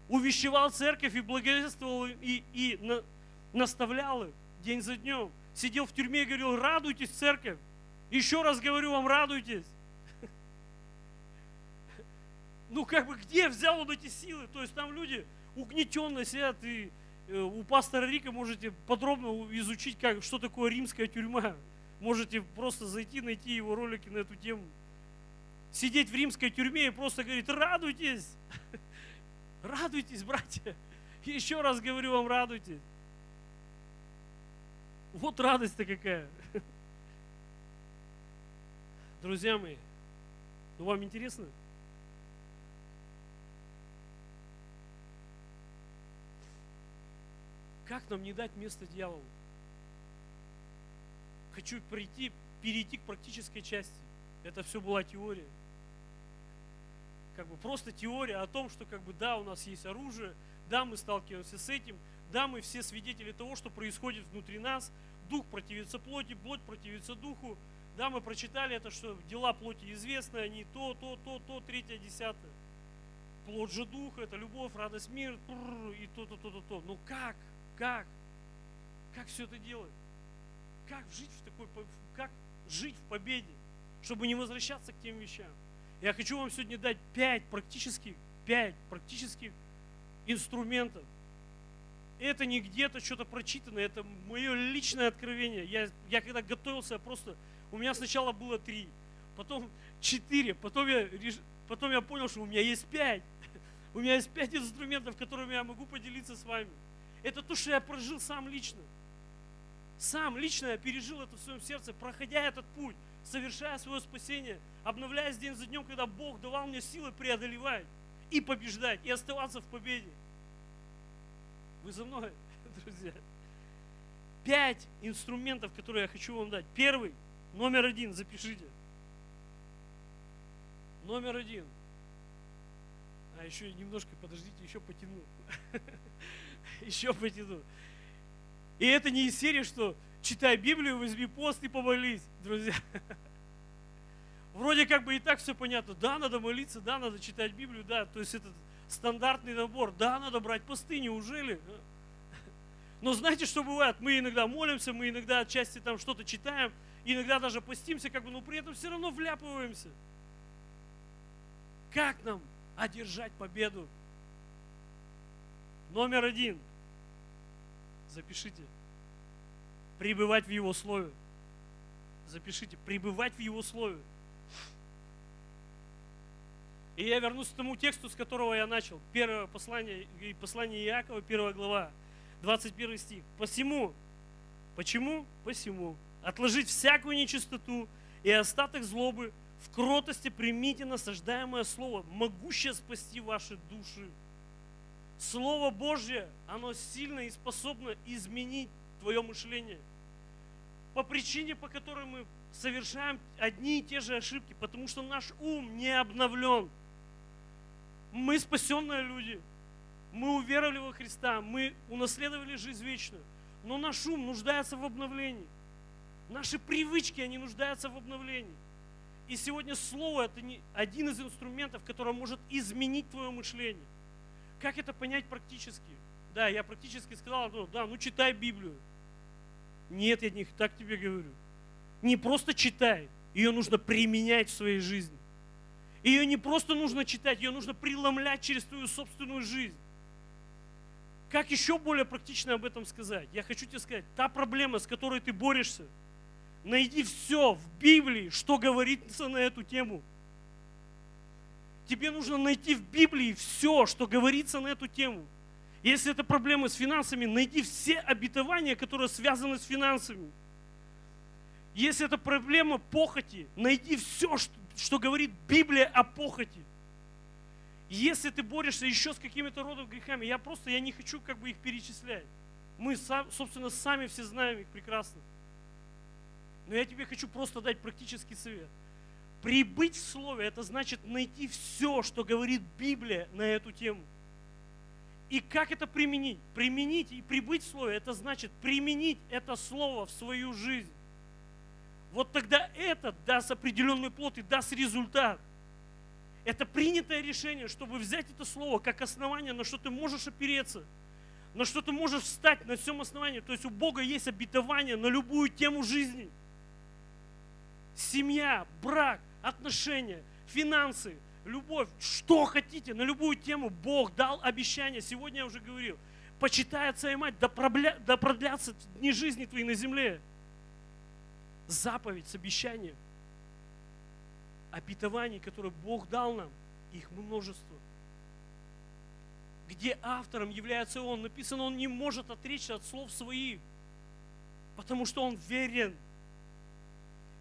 увещевал церковь и благовествовал и, и на- наставлял их день за днем. Сидел в тюрьме и говорил, радуйтесь, церковь. Еще раз говорю вам, радуйтесь. Ну, как бы, где взял он эти силы? То есть там люди угнетенно сидят, и у пастора Рика можете подробно изучить, как, что такое римская тюрьма. Можете просто зайти, найти его ролики на эту тему. Сидеть в римской тюрьме и просто говорить, радуйтесь. Радуйтесь, братья. Еще раз говорю вам, радуйтесь. Вот радость-то какая. Друзья мои, ну вам интересно? Как нам не дать место дьяволу? Хочу прийти, перейти к практической части. Это все была теория. Как бы просто теория о том, что как бы да, у нас есть оружие, да, мы сталкиваемся с этим, да, мы все свидетели того, что происходит внутри нас, дух противится плоти, плоть противится духу, да, мы прочитали это, что дела плоти известны, они то, то, то, то, третье, десятое. Плод же духа, это любовь, радость, мир, и то, то, то, то, то. Ну как? Как? Как все это делать? Как жить в такой, как жить в победе, чтобы не возвращаться к тем вещам? Я хочу вам сегодня дать пять практических, пять практических инструментов. Это не где-то что-то прочитано, это мое личное откровение. Я, я когда готовился, я просто... У меня сначала было три, потом четыре, потом я, потом я понял, что у меня есть пять. У меня есть пять инструментов, которыми я могу поделиться с вами. Это то, что я прожил сам лично. Сам лично я пережил это в своем сердце, проходя этот путь, совершая свое спасение, обновляясь день за днем, когда Бог давал мне силы преодолевать и побеждать, и оставаться в победе. Вы за мной, друзья? Пять инструментов, которые я хочу вам дать. Первый, номер один, запишите. Номер один. А еще немножко, подождите, еще потяну. Еще потяну. И это не из серии, что читай Библию, возьми пост и помолись, друзья. Вроде как бы и так все понятно. Да, надо молиться, да, надо читать Библию, да. То есть это стандартный набор. Да, надо брать посты, неужели? Но знаете, что бывает? Мы иногда молимся, мы иногда отчасти там что-то читаем, иногда даже постимся, как бы, но при этом все равно вляпываемся. Как нам одержать победу? Номер один. Запишите. Пребывать в Его Слове. Запишите. Пребывать в Его Слове. И я вернусь к тому тексту, с которого я начал. Первое послание, послание Иакова, первая глава, 21 стих. Посему, почему? Посему. Отложить всякую нечистоту и остаток злобы, в кротости примите насаждаемое слово, могущее спасти ваши души. Слово Божье, оно сильно и способно изменить твое мышление. По причине, по которой мы совершаем одни и те же ошибки, потому что наш ум не обновлен. Мы спасенные люди, мы уверовали во Христа, мы унаследовали жизнь вечную, но наш ум нуждается в обновлении. Наши привычки, они нуждаются в обновлении. И сегодня Слово – это не один из инструментов, который может изменить твое мышление. Как это понять практически? Да, я практически сказал, ну, да, ну читай Библию. Нет, я не так тебе говорю. Не просто читай, ее нужно применять в своей жизни. Ее не просто нужно читать, ее нужно преломлять через твою собственную жизнь. Как еще более практично об этом сказать? Я хочу тебе сказать, та проблема, с которой ты борешься, найди все в Библии, что говорится на эту тему. Тебе нужно найти в Библии все, что говорится на эту тему. Если это проблемы с финансами, найди все обетования, которые связаны с финансами. Если это проблема похоти, найди все, что, что говорит Библия о похоти. Если ты борешься еще с какими-то родом грехами, я просто я не хочу как бы их перечислять. Мы, собственно, сами все знаем их прекрасно. Но я тебе хочу просто дать практический совет. Прибыть в Слове – это значит найти все, что говорит Библия на эту тему. И как это применить? Применить и прибыть в Слове – это значит применить это Слово в свою жизнь. Вот тогда это даст определенный плод и даст результат. Это принятое решение, чтобы взять это Слово как основание, на что ты можешь опереться, на что ты можешь встать на всем основании. То есть у Бога есть обетование на любую тему жизни. Семья, брак, отношения, финансы, любовь, что хотите, на любую тему Бог дал обещание. Сегодня я уже говорил, почитай отца и мать, да, пробля- да продлятся дни жизни твои на земле. Заповедь с обещанием. Обетований, которые Бог дал нам, их множество. Где автором является Он, написано, Он не может отречься от слов своих, потому что Он верен.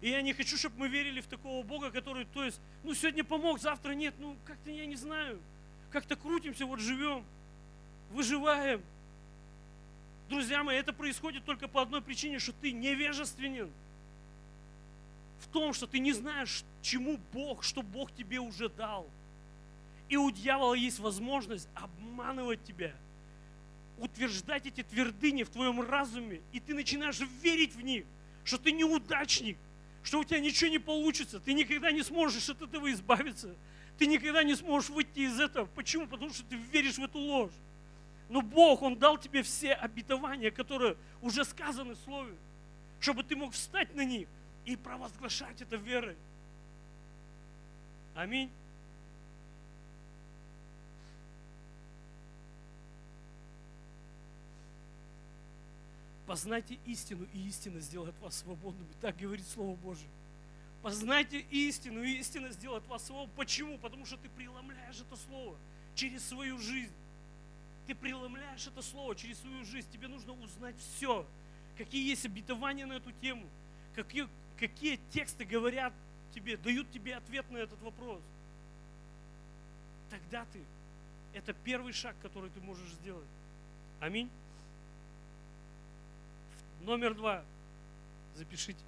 И я не хочу, чтобы мы верили в такого Бога, который, то есть, ну сегодня помог, завтра нет, ну как-то я не знаю, как-то крутимся, вот живем, выживаем. Друзья мои, это происходит только по одной причине, что ты невежественен. В том, что ты не знаешь, чему Бог, что Бог тебе уже дал. И у дьявола есть возможность обманывать тебя, утверждать эти твердыни в твоем разуме, и ты начинаешь верить в них, что ты неудачник, что у тебя ничего не получится, ты никогда не сможешь от этого избавиться, ты никогда не сможешь выйти из этого. Почему? Потому что ты веришь в эту ложь. Но Бог, Он дал тебе все обетования, которые уже сказаны в Слове, чтобы ты мог встать на них и провозглашать это верой. Аминь. Познайте истину, и истина сделает вас свободными. Так говорит Слово Божие. Познайте истину, и истина сделает вас свободными. Почему? Потому что ты преломляешь это Слово через свою жизнь. Ты преломляешь это Слово через свою жизнь. Тебе нужно узнать все. Какие есть обетования на эту тему. Какие, какие тексты говорят тебе, дают тебе ответ на этот вопрос. Тогда ты, это первый шаг, который ты можешь сделать. Аминь. Номер два. Запишите.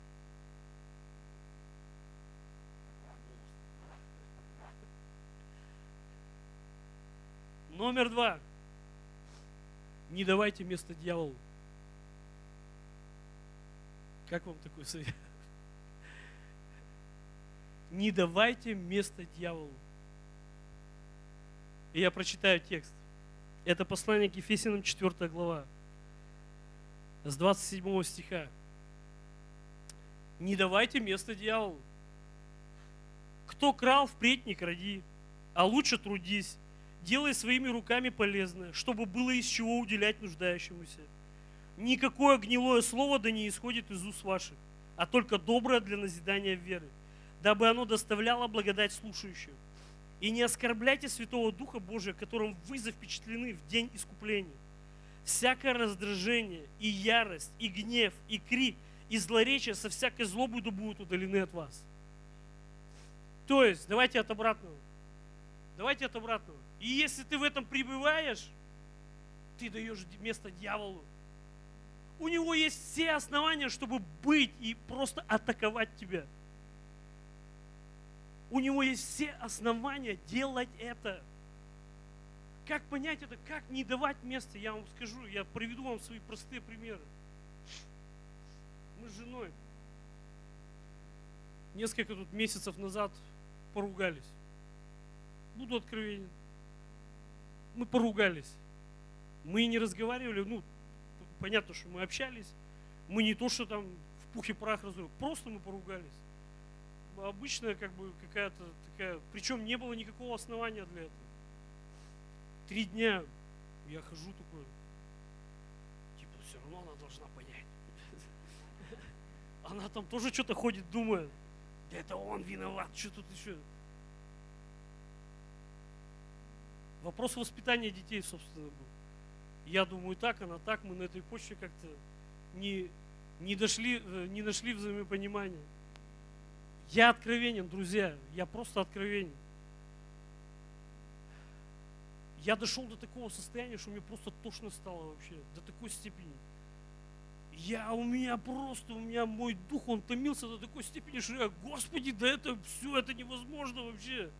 Номер два. Не давайте место дьяволу. Как вам такой совет? Не давайте место дьяволу. И я прочитаю текст. Это послание к Ефесянам 4 глава с 27 стиха. Не давайте место дьяволу. Кто крал, впредь не кради, а лучше трудись, делай своими руками полезное, чтобы было из чего уделять нуждающемуся. Никакое гнилое слово да не исходит из уст ваших, а только доброе для назидания веры, дабы оно доставляло благодать слушающим. И не оскорбляйте Святого Духа Божия, которым вы запечатлены в день искупления всякое раздражение, и ярость, и гнев, и крик, и злоречие со всякой злобой будут удалены от вас. То есть, давайте от обратного. Давайте от обратного. И если ты в этом пребываешь, ты даешь место дьяволу. У него есть все основания, чтобы быть и просто атаковать тебя. У него есть все основания делать это. Как понять это, как не давать места, я вам скажу, я приведу вам свои простые примеры. Мы с женой несколько тут месяцев назад поругались. Буду откровенен. Мы поругались. Мы не разговаривали, ну, понятно, что мы общались. Мы не то, что там в пух и прах разговаривали, просто мы поругались. Обычная как бы какая-то такая, причем не было никакого основания для этого. Три дня я хожу такой, типа, все равно она должна понять. Она там тоже что-то ходит, думает, да это он виноват, что тут еще. Вопрос воспитания детей, собственно, был. Я думаю так, она так, мы на этой почве как-то не, не дошли, э, не нашли взаимопонимания. Я откровенен, друзья, я просто откровенен. Я дошел до такого состояния, что мне просто тошно стало вообще, до такой степени. я, у меня просто, у меня мой дух, он томился до такой степени, что я, Господи, да это все, это невозможно вообще.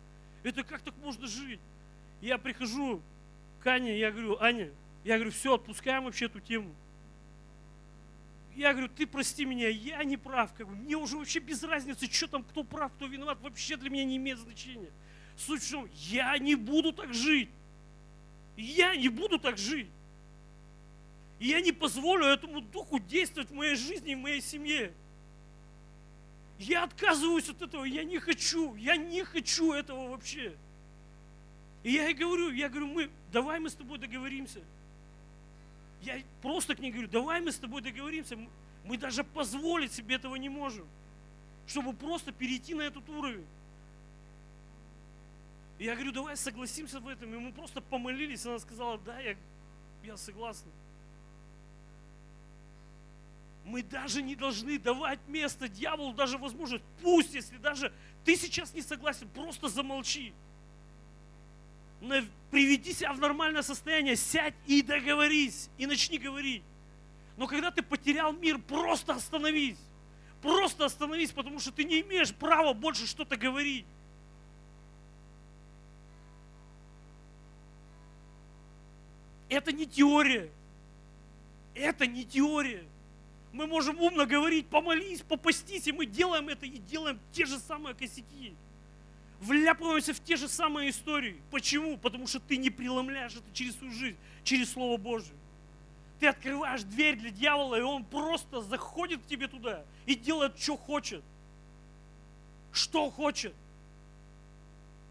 Это как так можно жить? Я прихожу к Ане, я говорю, Аня, я говорю, все, отпускаем вообще эту тему. Я говорю, ты прости меня, я не прав. Как бы, мне уже вообще без разницы, что там, кто прав, кто виноват, вообще для меня не имеет значения. Суть в чем, я не буду так жить. Я не буду так жить. И я не позволю этому духу действовать в моей жизни и в моей семье. Я отказываюсь от этого, я не хочу, я не хочу этого вообще. И я ей говорю, я говорю, мы, давай мы с тобой договоримся. Я просто к ней говорю, давай мы с тобой договоримся. Мы даже позволить себе этого не можем, чтобы просто перейти на этот уровень. И я говорю, давай согласимся в этом. И мы просто помолились, она сказала, да, я, я согласна. Мы даже не должны давать место дьяволу, даже возможность, пусть, если даже ты сейчас не согласен, просто замолчи. Приведи себя в нормальное состояние, сядь и договорись, и начни говорить. Но когда ты потерял мир, просто остановись. Просто остановись, потому что ты не имеешь права больше что-то говорить. Это не теория. Это не теория. Мы можем умно говорить, помолись, попастись, и мы делаем это и делаем те же самые косяки. Вляпываемся в те же самые истории. Почему? Потому что ты не преломляешь это через свою жизнь, через Слово Божие. Ты открываешь дверь для дьявола, и он просто заходит к тебе туда и делает, что хочет. Что хочет.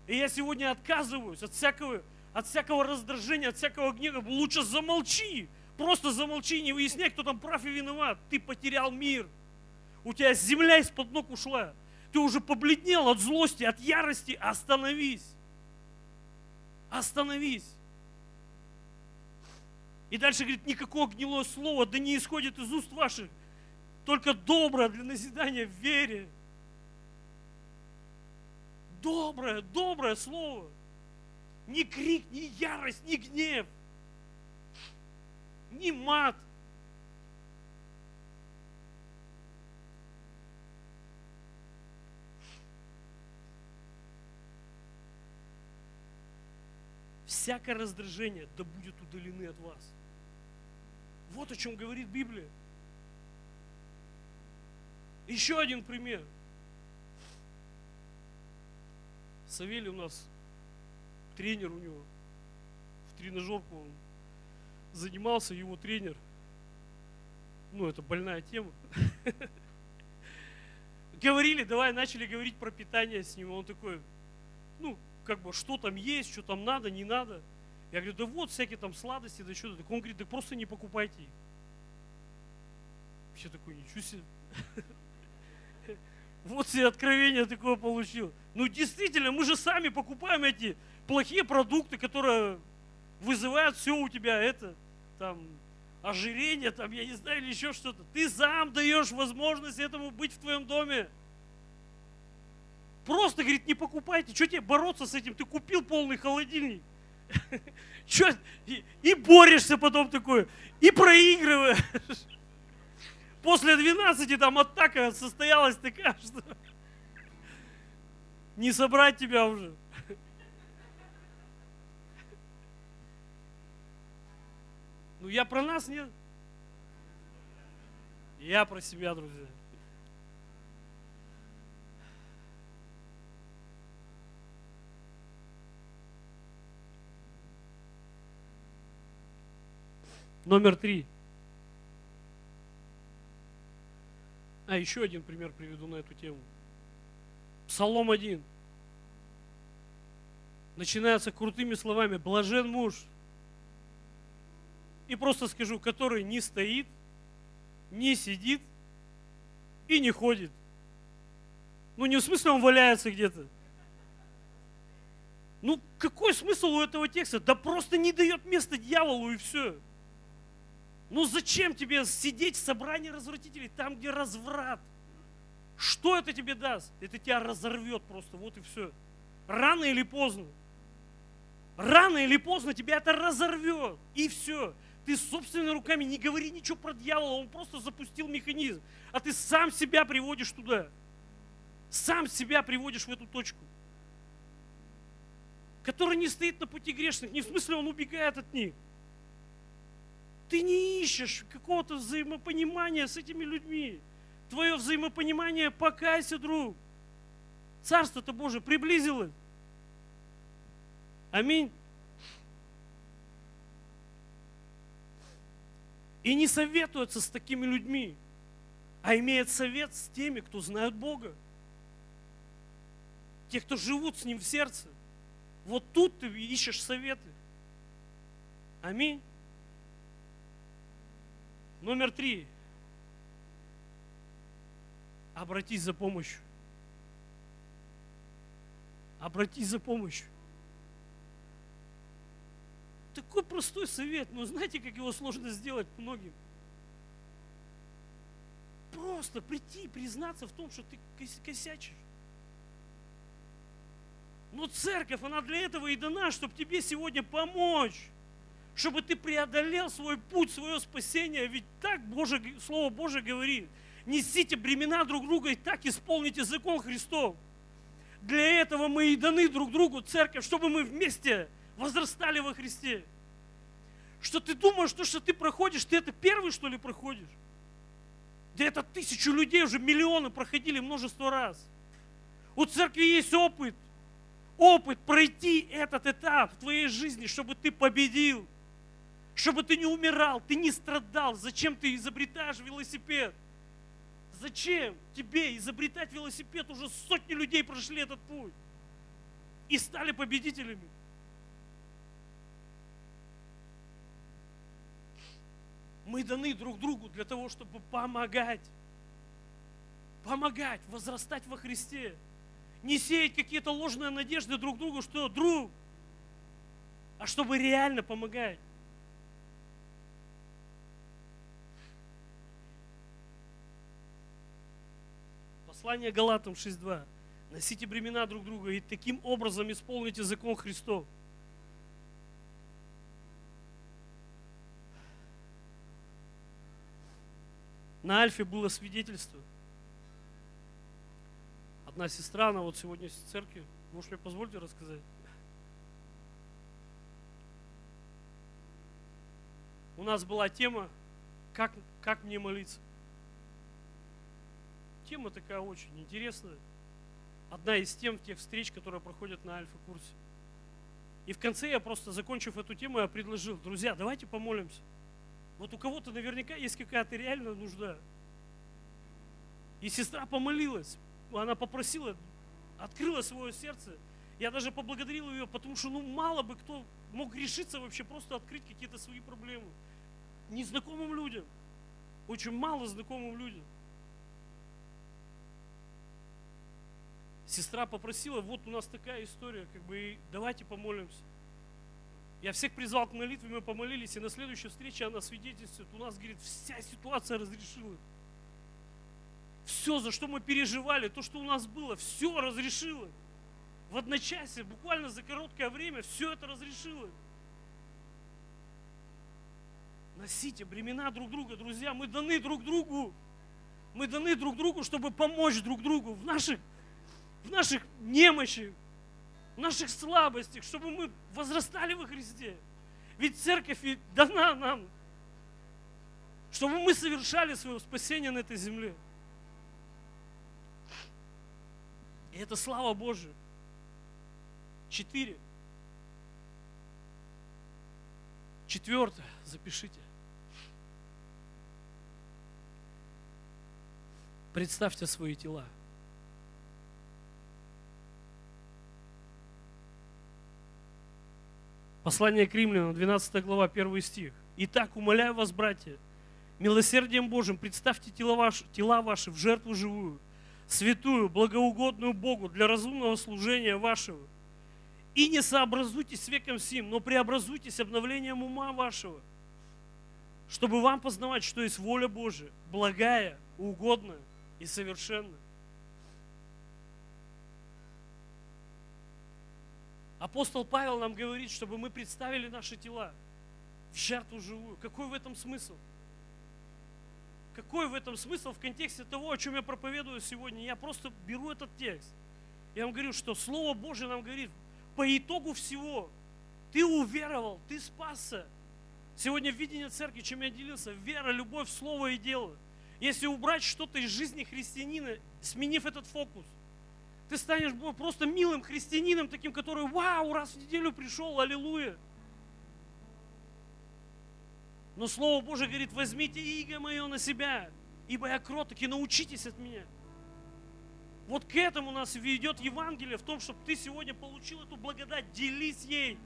И я сегодня отказываюсь от всякого, от всякого раздражения, от всякого гнева. Лучше замолчи. Просто замолчи, не выясняй, кто там прав и виноват. Ты потерял мир. У тебя земля из-под ног ушла. Ты уже побледнел от злости, от ярости. Остановись. Остановись. И дальше говорит, никакого гнилое слова да не исходит из уст ваших, только доброе для назидания в вере. Доброе, доброе слово. Ни крик, ни ярость, ни гнев, ни мат. Всякое раздражение да будет удалены от вас. Вот о чем говорит Библия. Еще один пример. Савелий у нас тренер у него. В тренажерку он занимался, его тренер. Ну, это больная тема. Говорили, давай, начали говорить про питание с ним. Он такой, ну, как бы, что там есть, что там надо, не надо. Я говорю, да вот всякие там сладости, да что-то. Он говорит, да просто не покупайте их. Я такой, ничего себе. Вот себе откровение такое получил. Ну действительно, мы же сами покупаем эти плохие продукты, которые вызывают все у тебя это, там, ожирение, там, я не знаю, или еще что-то. Ты сам даешь возможность этому быть в твоем доме. Просто, говорит, не покупайте. Что тебе бороться с этим? Ты купил полный холодильник. Чё? И, борешься потом такой, и проигрываешь. После 12 там атака состоялась такая, что не собрать тебя уже. Ну я про нас нет. Я про себя, друзья. Номер три. А, еще один пример приведу на эту тему. Псалом 1. Начинается крутыми словами «Блажен муж». И просто скажу, который не стоит, не сидит и не ходит. Ну, не в смысле он валяется где-то. Ну, какой смысл у этого текста? Да просто не дает места дьяволу и все. Ну зачем тебе сидеть в собрании развратителей, там, где разврат? Что это тебе даст? Это тебя разорвет просто, вот и все. Рано или поздно. Рано или поздно тебя это разорвет. И все. Ты собственными руками не говори ничего про дьявола, он просто запустил механизм. А ты сам себя приводишь туда. Сам себя приводишь в эту точку. Который не стоит на пути грешных. Не в смысле он убегает от них. Ты не ищешь какого-то взаимопонимания с этими людьми. Твое взаимопонимание, покайся, друг. Царство-то Божие приблизилось. Аминь. И не советуется с такими людьми, а имеет совет с теми, кто знают Бога. Те, кто живут с Ним в сердце. Вот тут ты ищешь советы. Аминь. Номер три. Обратись за помощью. Обратись за помощью. Такой простой совет, но знаете, как его сложно сделать многим? Просто прийти и признаться в том, что ты кос- косячишь. Но церковь, она для этого и дана, чтобы тебе сегодня помочь. Чтобы ты преодолел свой путь, свое спасение. Ведь так Боже, Слово Божие говорит. Несите бремена друг друга и так исполните закон Христов. Для этого мы и даны друг другу, церковь, чтобы мы вместе возрастали во Христе. Что ты думаешь, то, что ты проходишь, ты это первый, что ли, проходишь? Да это тысячу людей, уже миллионы проходили множество раз. У церкви есть опыт. Опыт пройти этот этап в твоей жизни, чтобы ты победил. Чтобы ты не умирал, ты не страдал. Зачем ты изобретаешь велосипед? Зачем тебе изобретать велосипед? Уже сотни людей прошли этот путь и стали победителями. Мы даны друг другу для того, чтобы помогать. Помогать, возрастать во Христе. Не сеять какие-то ложные надежды друг другу, что друг, а чтобы реально помогать. Послание Галатам 6.2. Носите бремена друг друга и таким образом исполните закон Христов. На Альфе было свидетельство. Одна сестра, она вот сегодня в церкви. Может, мне позвольте рассказать? У нас была тема, как, как мне молиться. Тема такая очень интересная. Одна из тем тех встреч, которые проходят на альфа-курсе. И в конце я просто, закончив эту тему, я предложил, друзья, давайте помолимся. Вот у кого-то наверняка есть какая-то реальная нужда. И сестра помолилась. Она попросила, открыла свое сердце. Я даже поблагодарил ее, потому что ну мало бы кто мог решиться вообще просто открыть какие-то свои проблемы. Незнакомым людям. Очень мало знакомым людям. Сестра попросила, вот у нас такая история, как бы давайте помолимся. Я всех призвал к молитве, мы помолились, и на следующей встрече она свидетельствует. У нас, говорит, вся ситуация разрешилась. Все, за что мы переживали, то, что у нас было, все разрешило. В одночасье, буквально за короткое время, все это разрешило. Носите бремена друг друга, друзья. Мы даны друг другу. Мы даны друг другу, чтобы помочь друг другу в наших, в наших немощи, в наших слабостях, чтобы мы возрастали во Христе. Ведь церковь дана нам, чтобы мы совершали свое спасение на этой земле. И это слава Божия. Четыре. Четвертое, запишите. Представьте свои тела. Послание к римлянам, 12 глава, 1 стих. Итак, умоляю вас, братья, милосердием Божьим представьте тела ваши, тела ваши в жертву живую, святую, благоугодную Богу для разумного служения вашего. И не сообразуйтесь с веком сим, но преобразуйтесь обновлением ума вашего, чтобы вам познавать, что есть воля Божия, благая, угодная и совершенная. Апостол Павел нам говорит, чтобы мы представили наши тела в жертву живую. Какой в этом смысл? Какой в этом смысл в контексте того, о чем я проповедую сегодня? Я просто беру этот текст. Я вам говорю, что Слово Божье нам говорит, по итогу всего, ты уверовал, ты спасся. Сегодня видение церкви, чем я делился, вера, любовь, слово и дело. Если убрать что-то из жизни христианина, сменив этот фокус, ты станешь просто милым христианином, таким, который, вау, раз в неделю пришел, аллилуйя. Но Слово Божие говорит, возьмите иго мое на себя, ибо я кроток, и научитесь от меня. Вот к этому нас ведет Евангелие, в том, чтобы ты сегодня получил эту благодать, делись ей.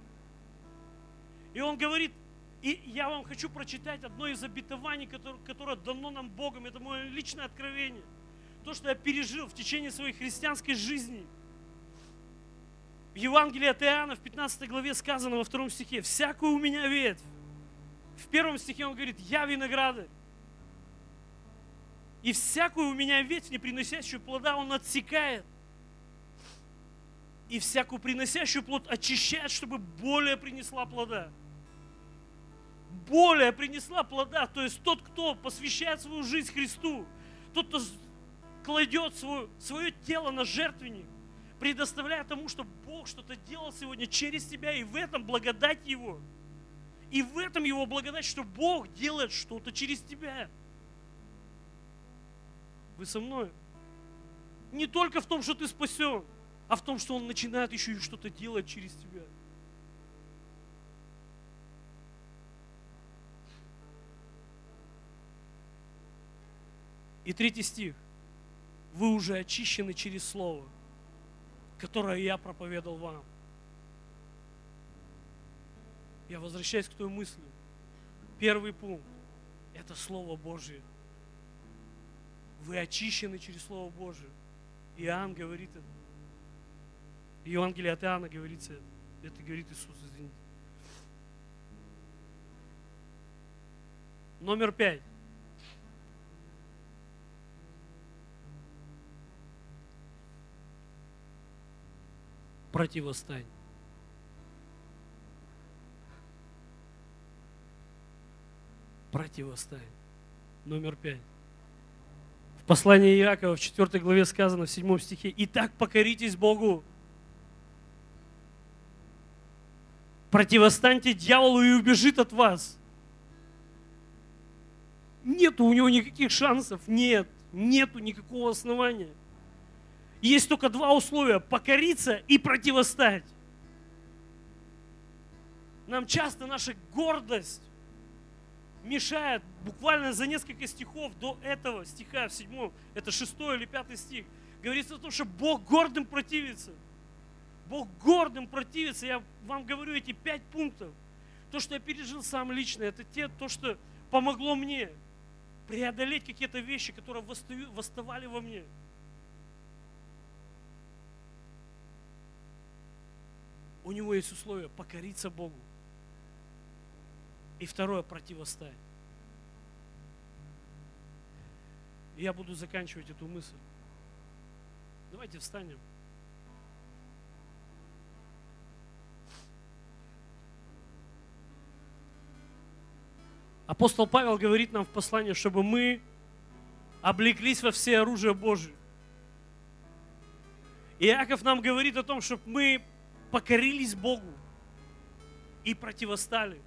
И он говорит, и я вам хочу прочитать одно из обетований, которое, которое дано нам Богом. Это мое личное откровение. То, что я пережил в течение своей христианской жизни. В Евангелии от Иоанна в 15 главе сказано во втором стихе, «Всякую у меня ветвь». В первом стихе он говорит, «Я виноградарь». И всякую у меня ветвь, не приносящую плода, он отсекает. И всякую приносящую плод очищает, чтобы более принесла плода более принесла плода. То есть тот, кто посвящает свою жизнь Христу, тот, кто кладет свое, свое тело на жертвенник, предоставляя тому, что Бог что-то делал сегодня через тебя, и в этом благодать Его. И в этом Его благодать, что Бог делает что-то через тебя. Вы со мной? Не только в том, что ты спасен, а в том, что Он начинает еще и что-то делать через тебя. И третий стих. Вы уже очищены через Слово, которое я проповедовал вам. Я возвращаюсь к той мысли. Первый пункт – это Слово Божье. Вы очищены через Слово Божье. Иоанн говорит это. Евангелие от Иоанна говорится это. Говорит Иисус, извините. Номер пять. Противостань. Противостань. Номер пять. В послании Иакова в 4 главе сказано в 7 стихе, «Итак покоритесь Богу, противостаньте дьяволу и убежит от вас». Нету у него никаких шансов, нет, нету никакого основания. Есть только два условия – покориться и противостать. Нам часто наша гордость мешает буквально за несколько стихов до этого стиха в седьмом, это шестой или пятый стих, говорится о том, что Бог гордым противится. Бог гордым противится. Я вам говорю эти пять пунктов. То, что я пережил сам лично, это те, то, что помогло мне преодолеть какие-то вещи, которые восставали во мне. У него есть условия покориться Богу. И второе, противостоять. Я буду заканчивать эту мысль. Давайте встанем. Апостол Павел говорит нам в послании, чтобы мы облеклись во все оружие Божие. И Иаков нам говорит о том, чтобы мы покорились Богу и противостали.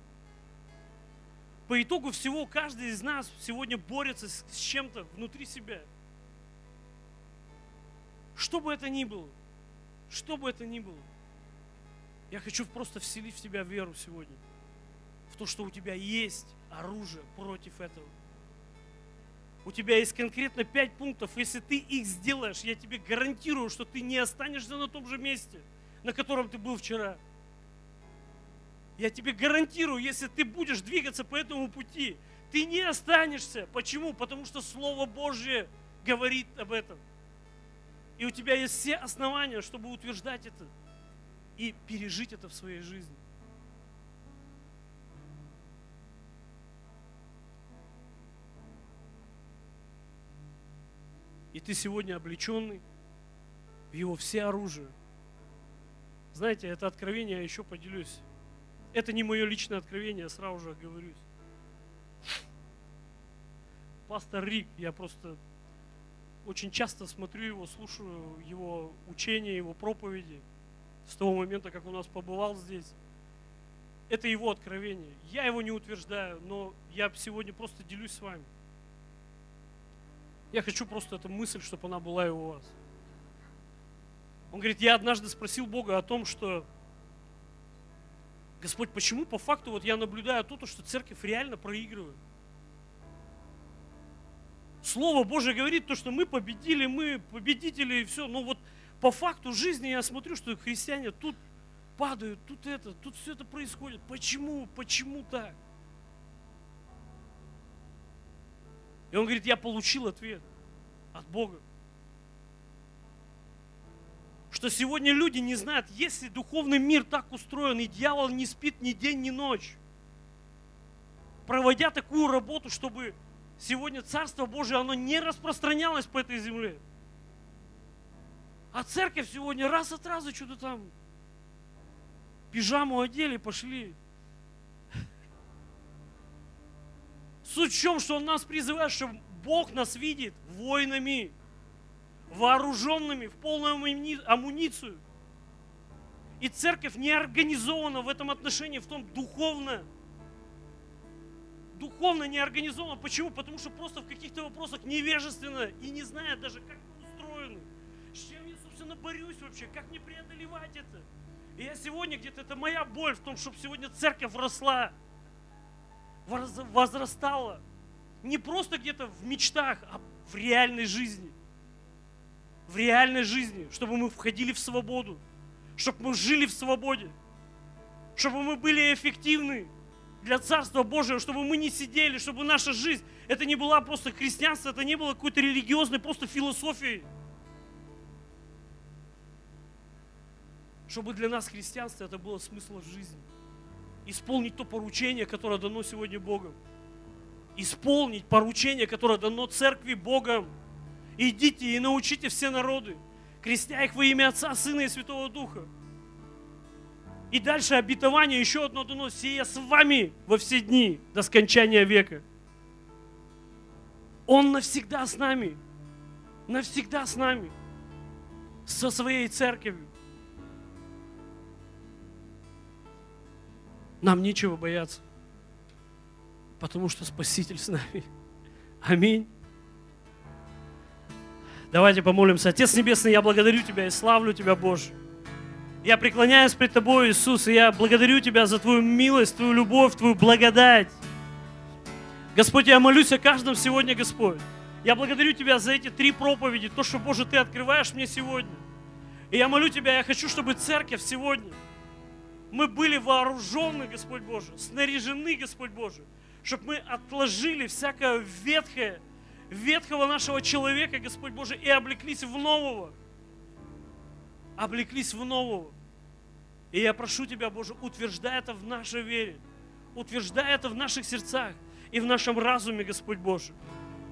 По итогу всего каждый из нас сегодня борется с, чем-то внутри себя. Что бы это ни было, что бы это ни было, я хочу просто вселить в тебя веру сегодня. В то, что у тебя есть оружие против этого. У тебя есть конкретно пять пунктов. Если ты их сделаешь, я тебе гарантирую, что ты не останешься на том же месте – на котором ты был вчера. Я тебе гарантирую, если ты будешь двигаться по этому пути, ты не останешься. Почему? Потому что Слово Божье говорит об этом. И у тебя есть все основания, чтобы утверждать это и пережить это в своей жизни. И ты сегодня облеченный в его все оружие – знаете, это откровение я еще поделюсь. Это не мое личное откровение, сразу же оговорюсь. Пастор Рик, я просто очень часто смотрю его, слушаю его учения, его проповеди с того момента, как у нас побывал здесь. Это его откровение. Я его не утверждаю, но я сегодня просто делюсь с вами. Я хочу просто эту мысль, чтобы она была и у вас. Он говорит, я однажды спросил Бога о том, что Господь, почему по факту вот я наблюдаю то, что церковь реально проигрывает? Слово Божье говорит то, что мы победили, мы победители и все. Но вот по факту жизни я смотрю, что христиане тут падают, тут это, тут все это происходит. Почему? Почему так? И он говорит, я получил ответ от Бога. Что сегодня люди не знают, если духовный мир так устроен, и дьявол не спит ни день, ни ночь, проводя такую работу, чтобы сегодня Царство Божие, оно не распространялось по этой земле. А церковь сегодня раз от раза что-то там пижаму одели, пошли. Суть в чем, что Он нас призывает, что Бог нас видит воинами, вооруженными, в полную амуни- амуницию. И церковь не организована в этом отношении, в том духовно. Духовно не организована. Почему? Потому что просто в каких-то вопросах невежественно и не знает даже, как мы устроены. С чем я, собственно, борюсь вообще, как мне преодолевать это. И я сегодня где-то, это моя боль в том, чтобы сегодня церковь росла, воз- возрастала. Не просто где-то в мечтах, а в реальной жизни. В реальной жизни, чтобы мы входили в свободу, чтобы мы жили в свободе, чтобы мы были эффективны для Царства Божьего, чтобы мы не сидели, чтобы наша жизнь, это не была просто христианство, это не было какой-то религиозной просто философией. Чтобы для нас христианство это было смыслом жизни. Исполнить то поручение, которое дано сегодня Богом. Исполнить поручение, которое дано церкви Богом. Идите и научите все народы, крестя их во имя Отца, Сына и Святого Духа. И дальше обетование еще одно дано, сея с вами во все дни до скончания века. Он навсегда с нами. Навсегда с нами. Со своей церковью. Нам нечего бояться, потому что Спаситель с нами. Аминь. Давайте помолимся. Отец Небесный, я благодарю Тебя и славлю Тебя, Боже. Я преклоняюсь пред Тобой, Иисус, и я благодарю Тебя за Твою милость, Твою любовь, Твою благодать. Господь, я молюсь о каждом сегодня, Господь. Я благодарю Тебя за эти три проповеди, то, что, Боже, Ты открываешь мне сегодня. И я молю Тебя, я хочу, чтобы церковь сегодня, мы были вооружены, Господь Боже, снаряжены, Господь Боже, чтобы мы отложили всякое ветхое, ветхого нашего человека, Господь Боже, и облеклись в нового. Облеклись в нового. И я прошу Тебя, Боже, утверждай это в нашей вере, утверждай это в наших сердцах и в нашем разуме, Господь Боже.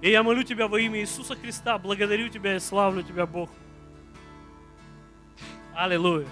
И я молю Тебя во имя Иисуса Христа, благодарю Тебя и славлю Тебя, Бог. Аллилуйя.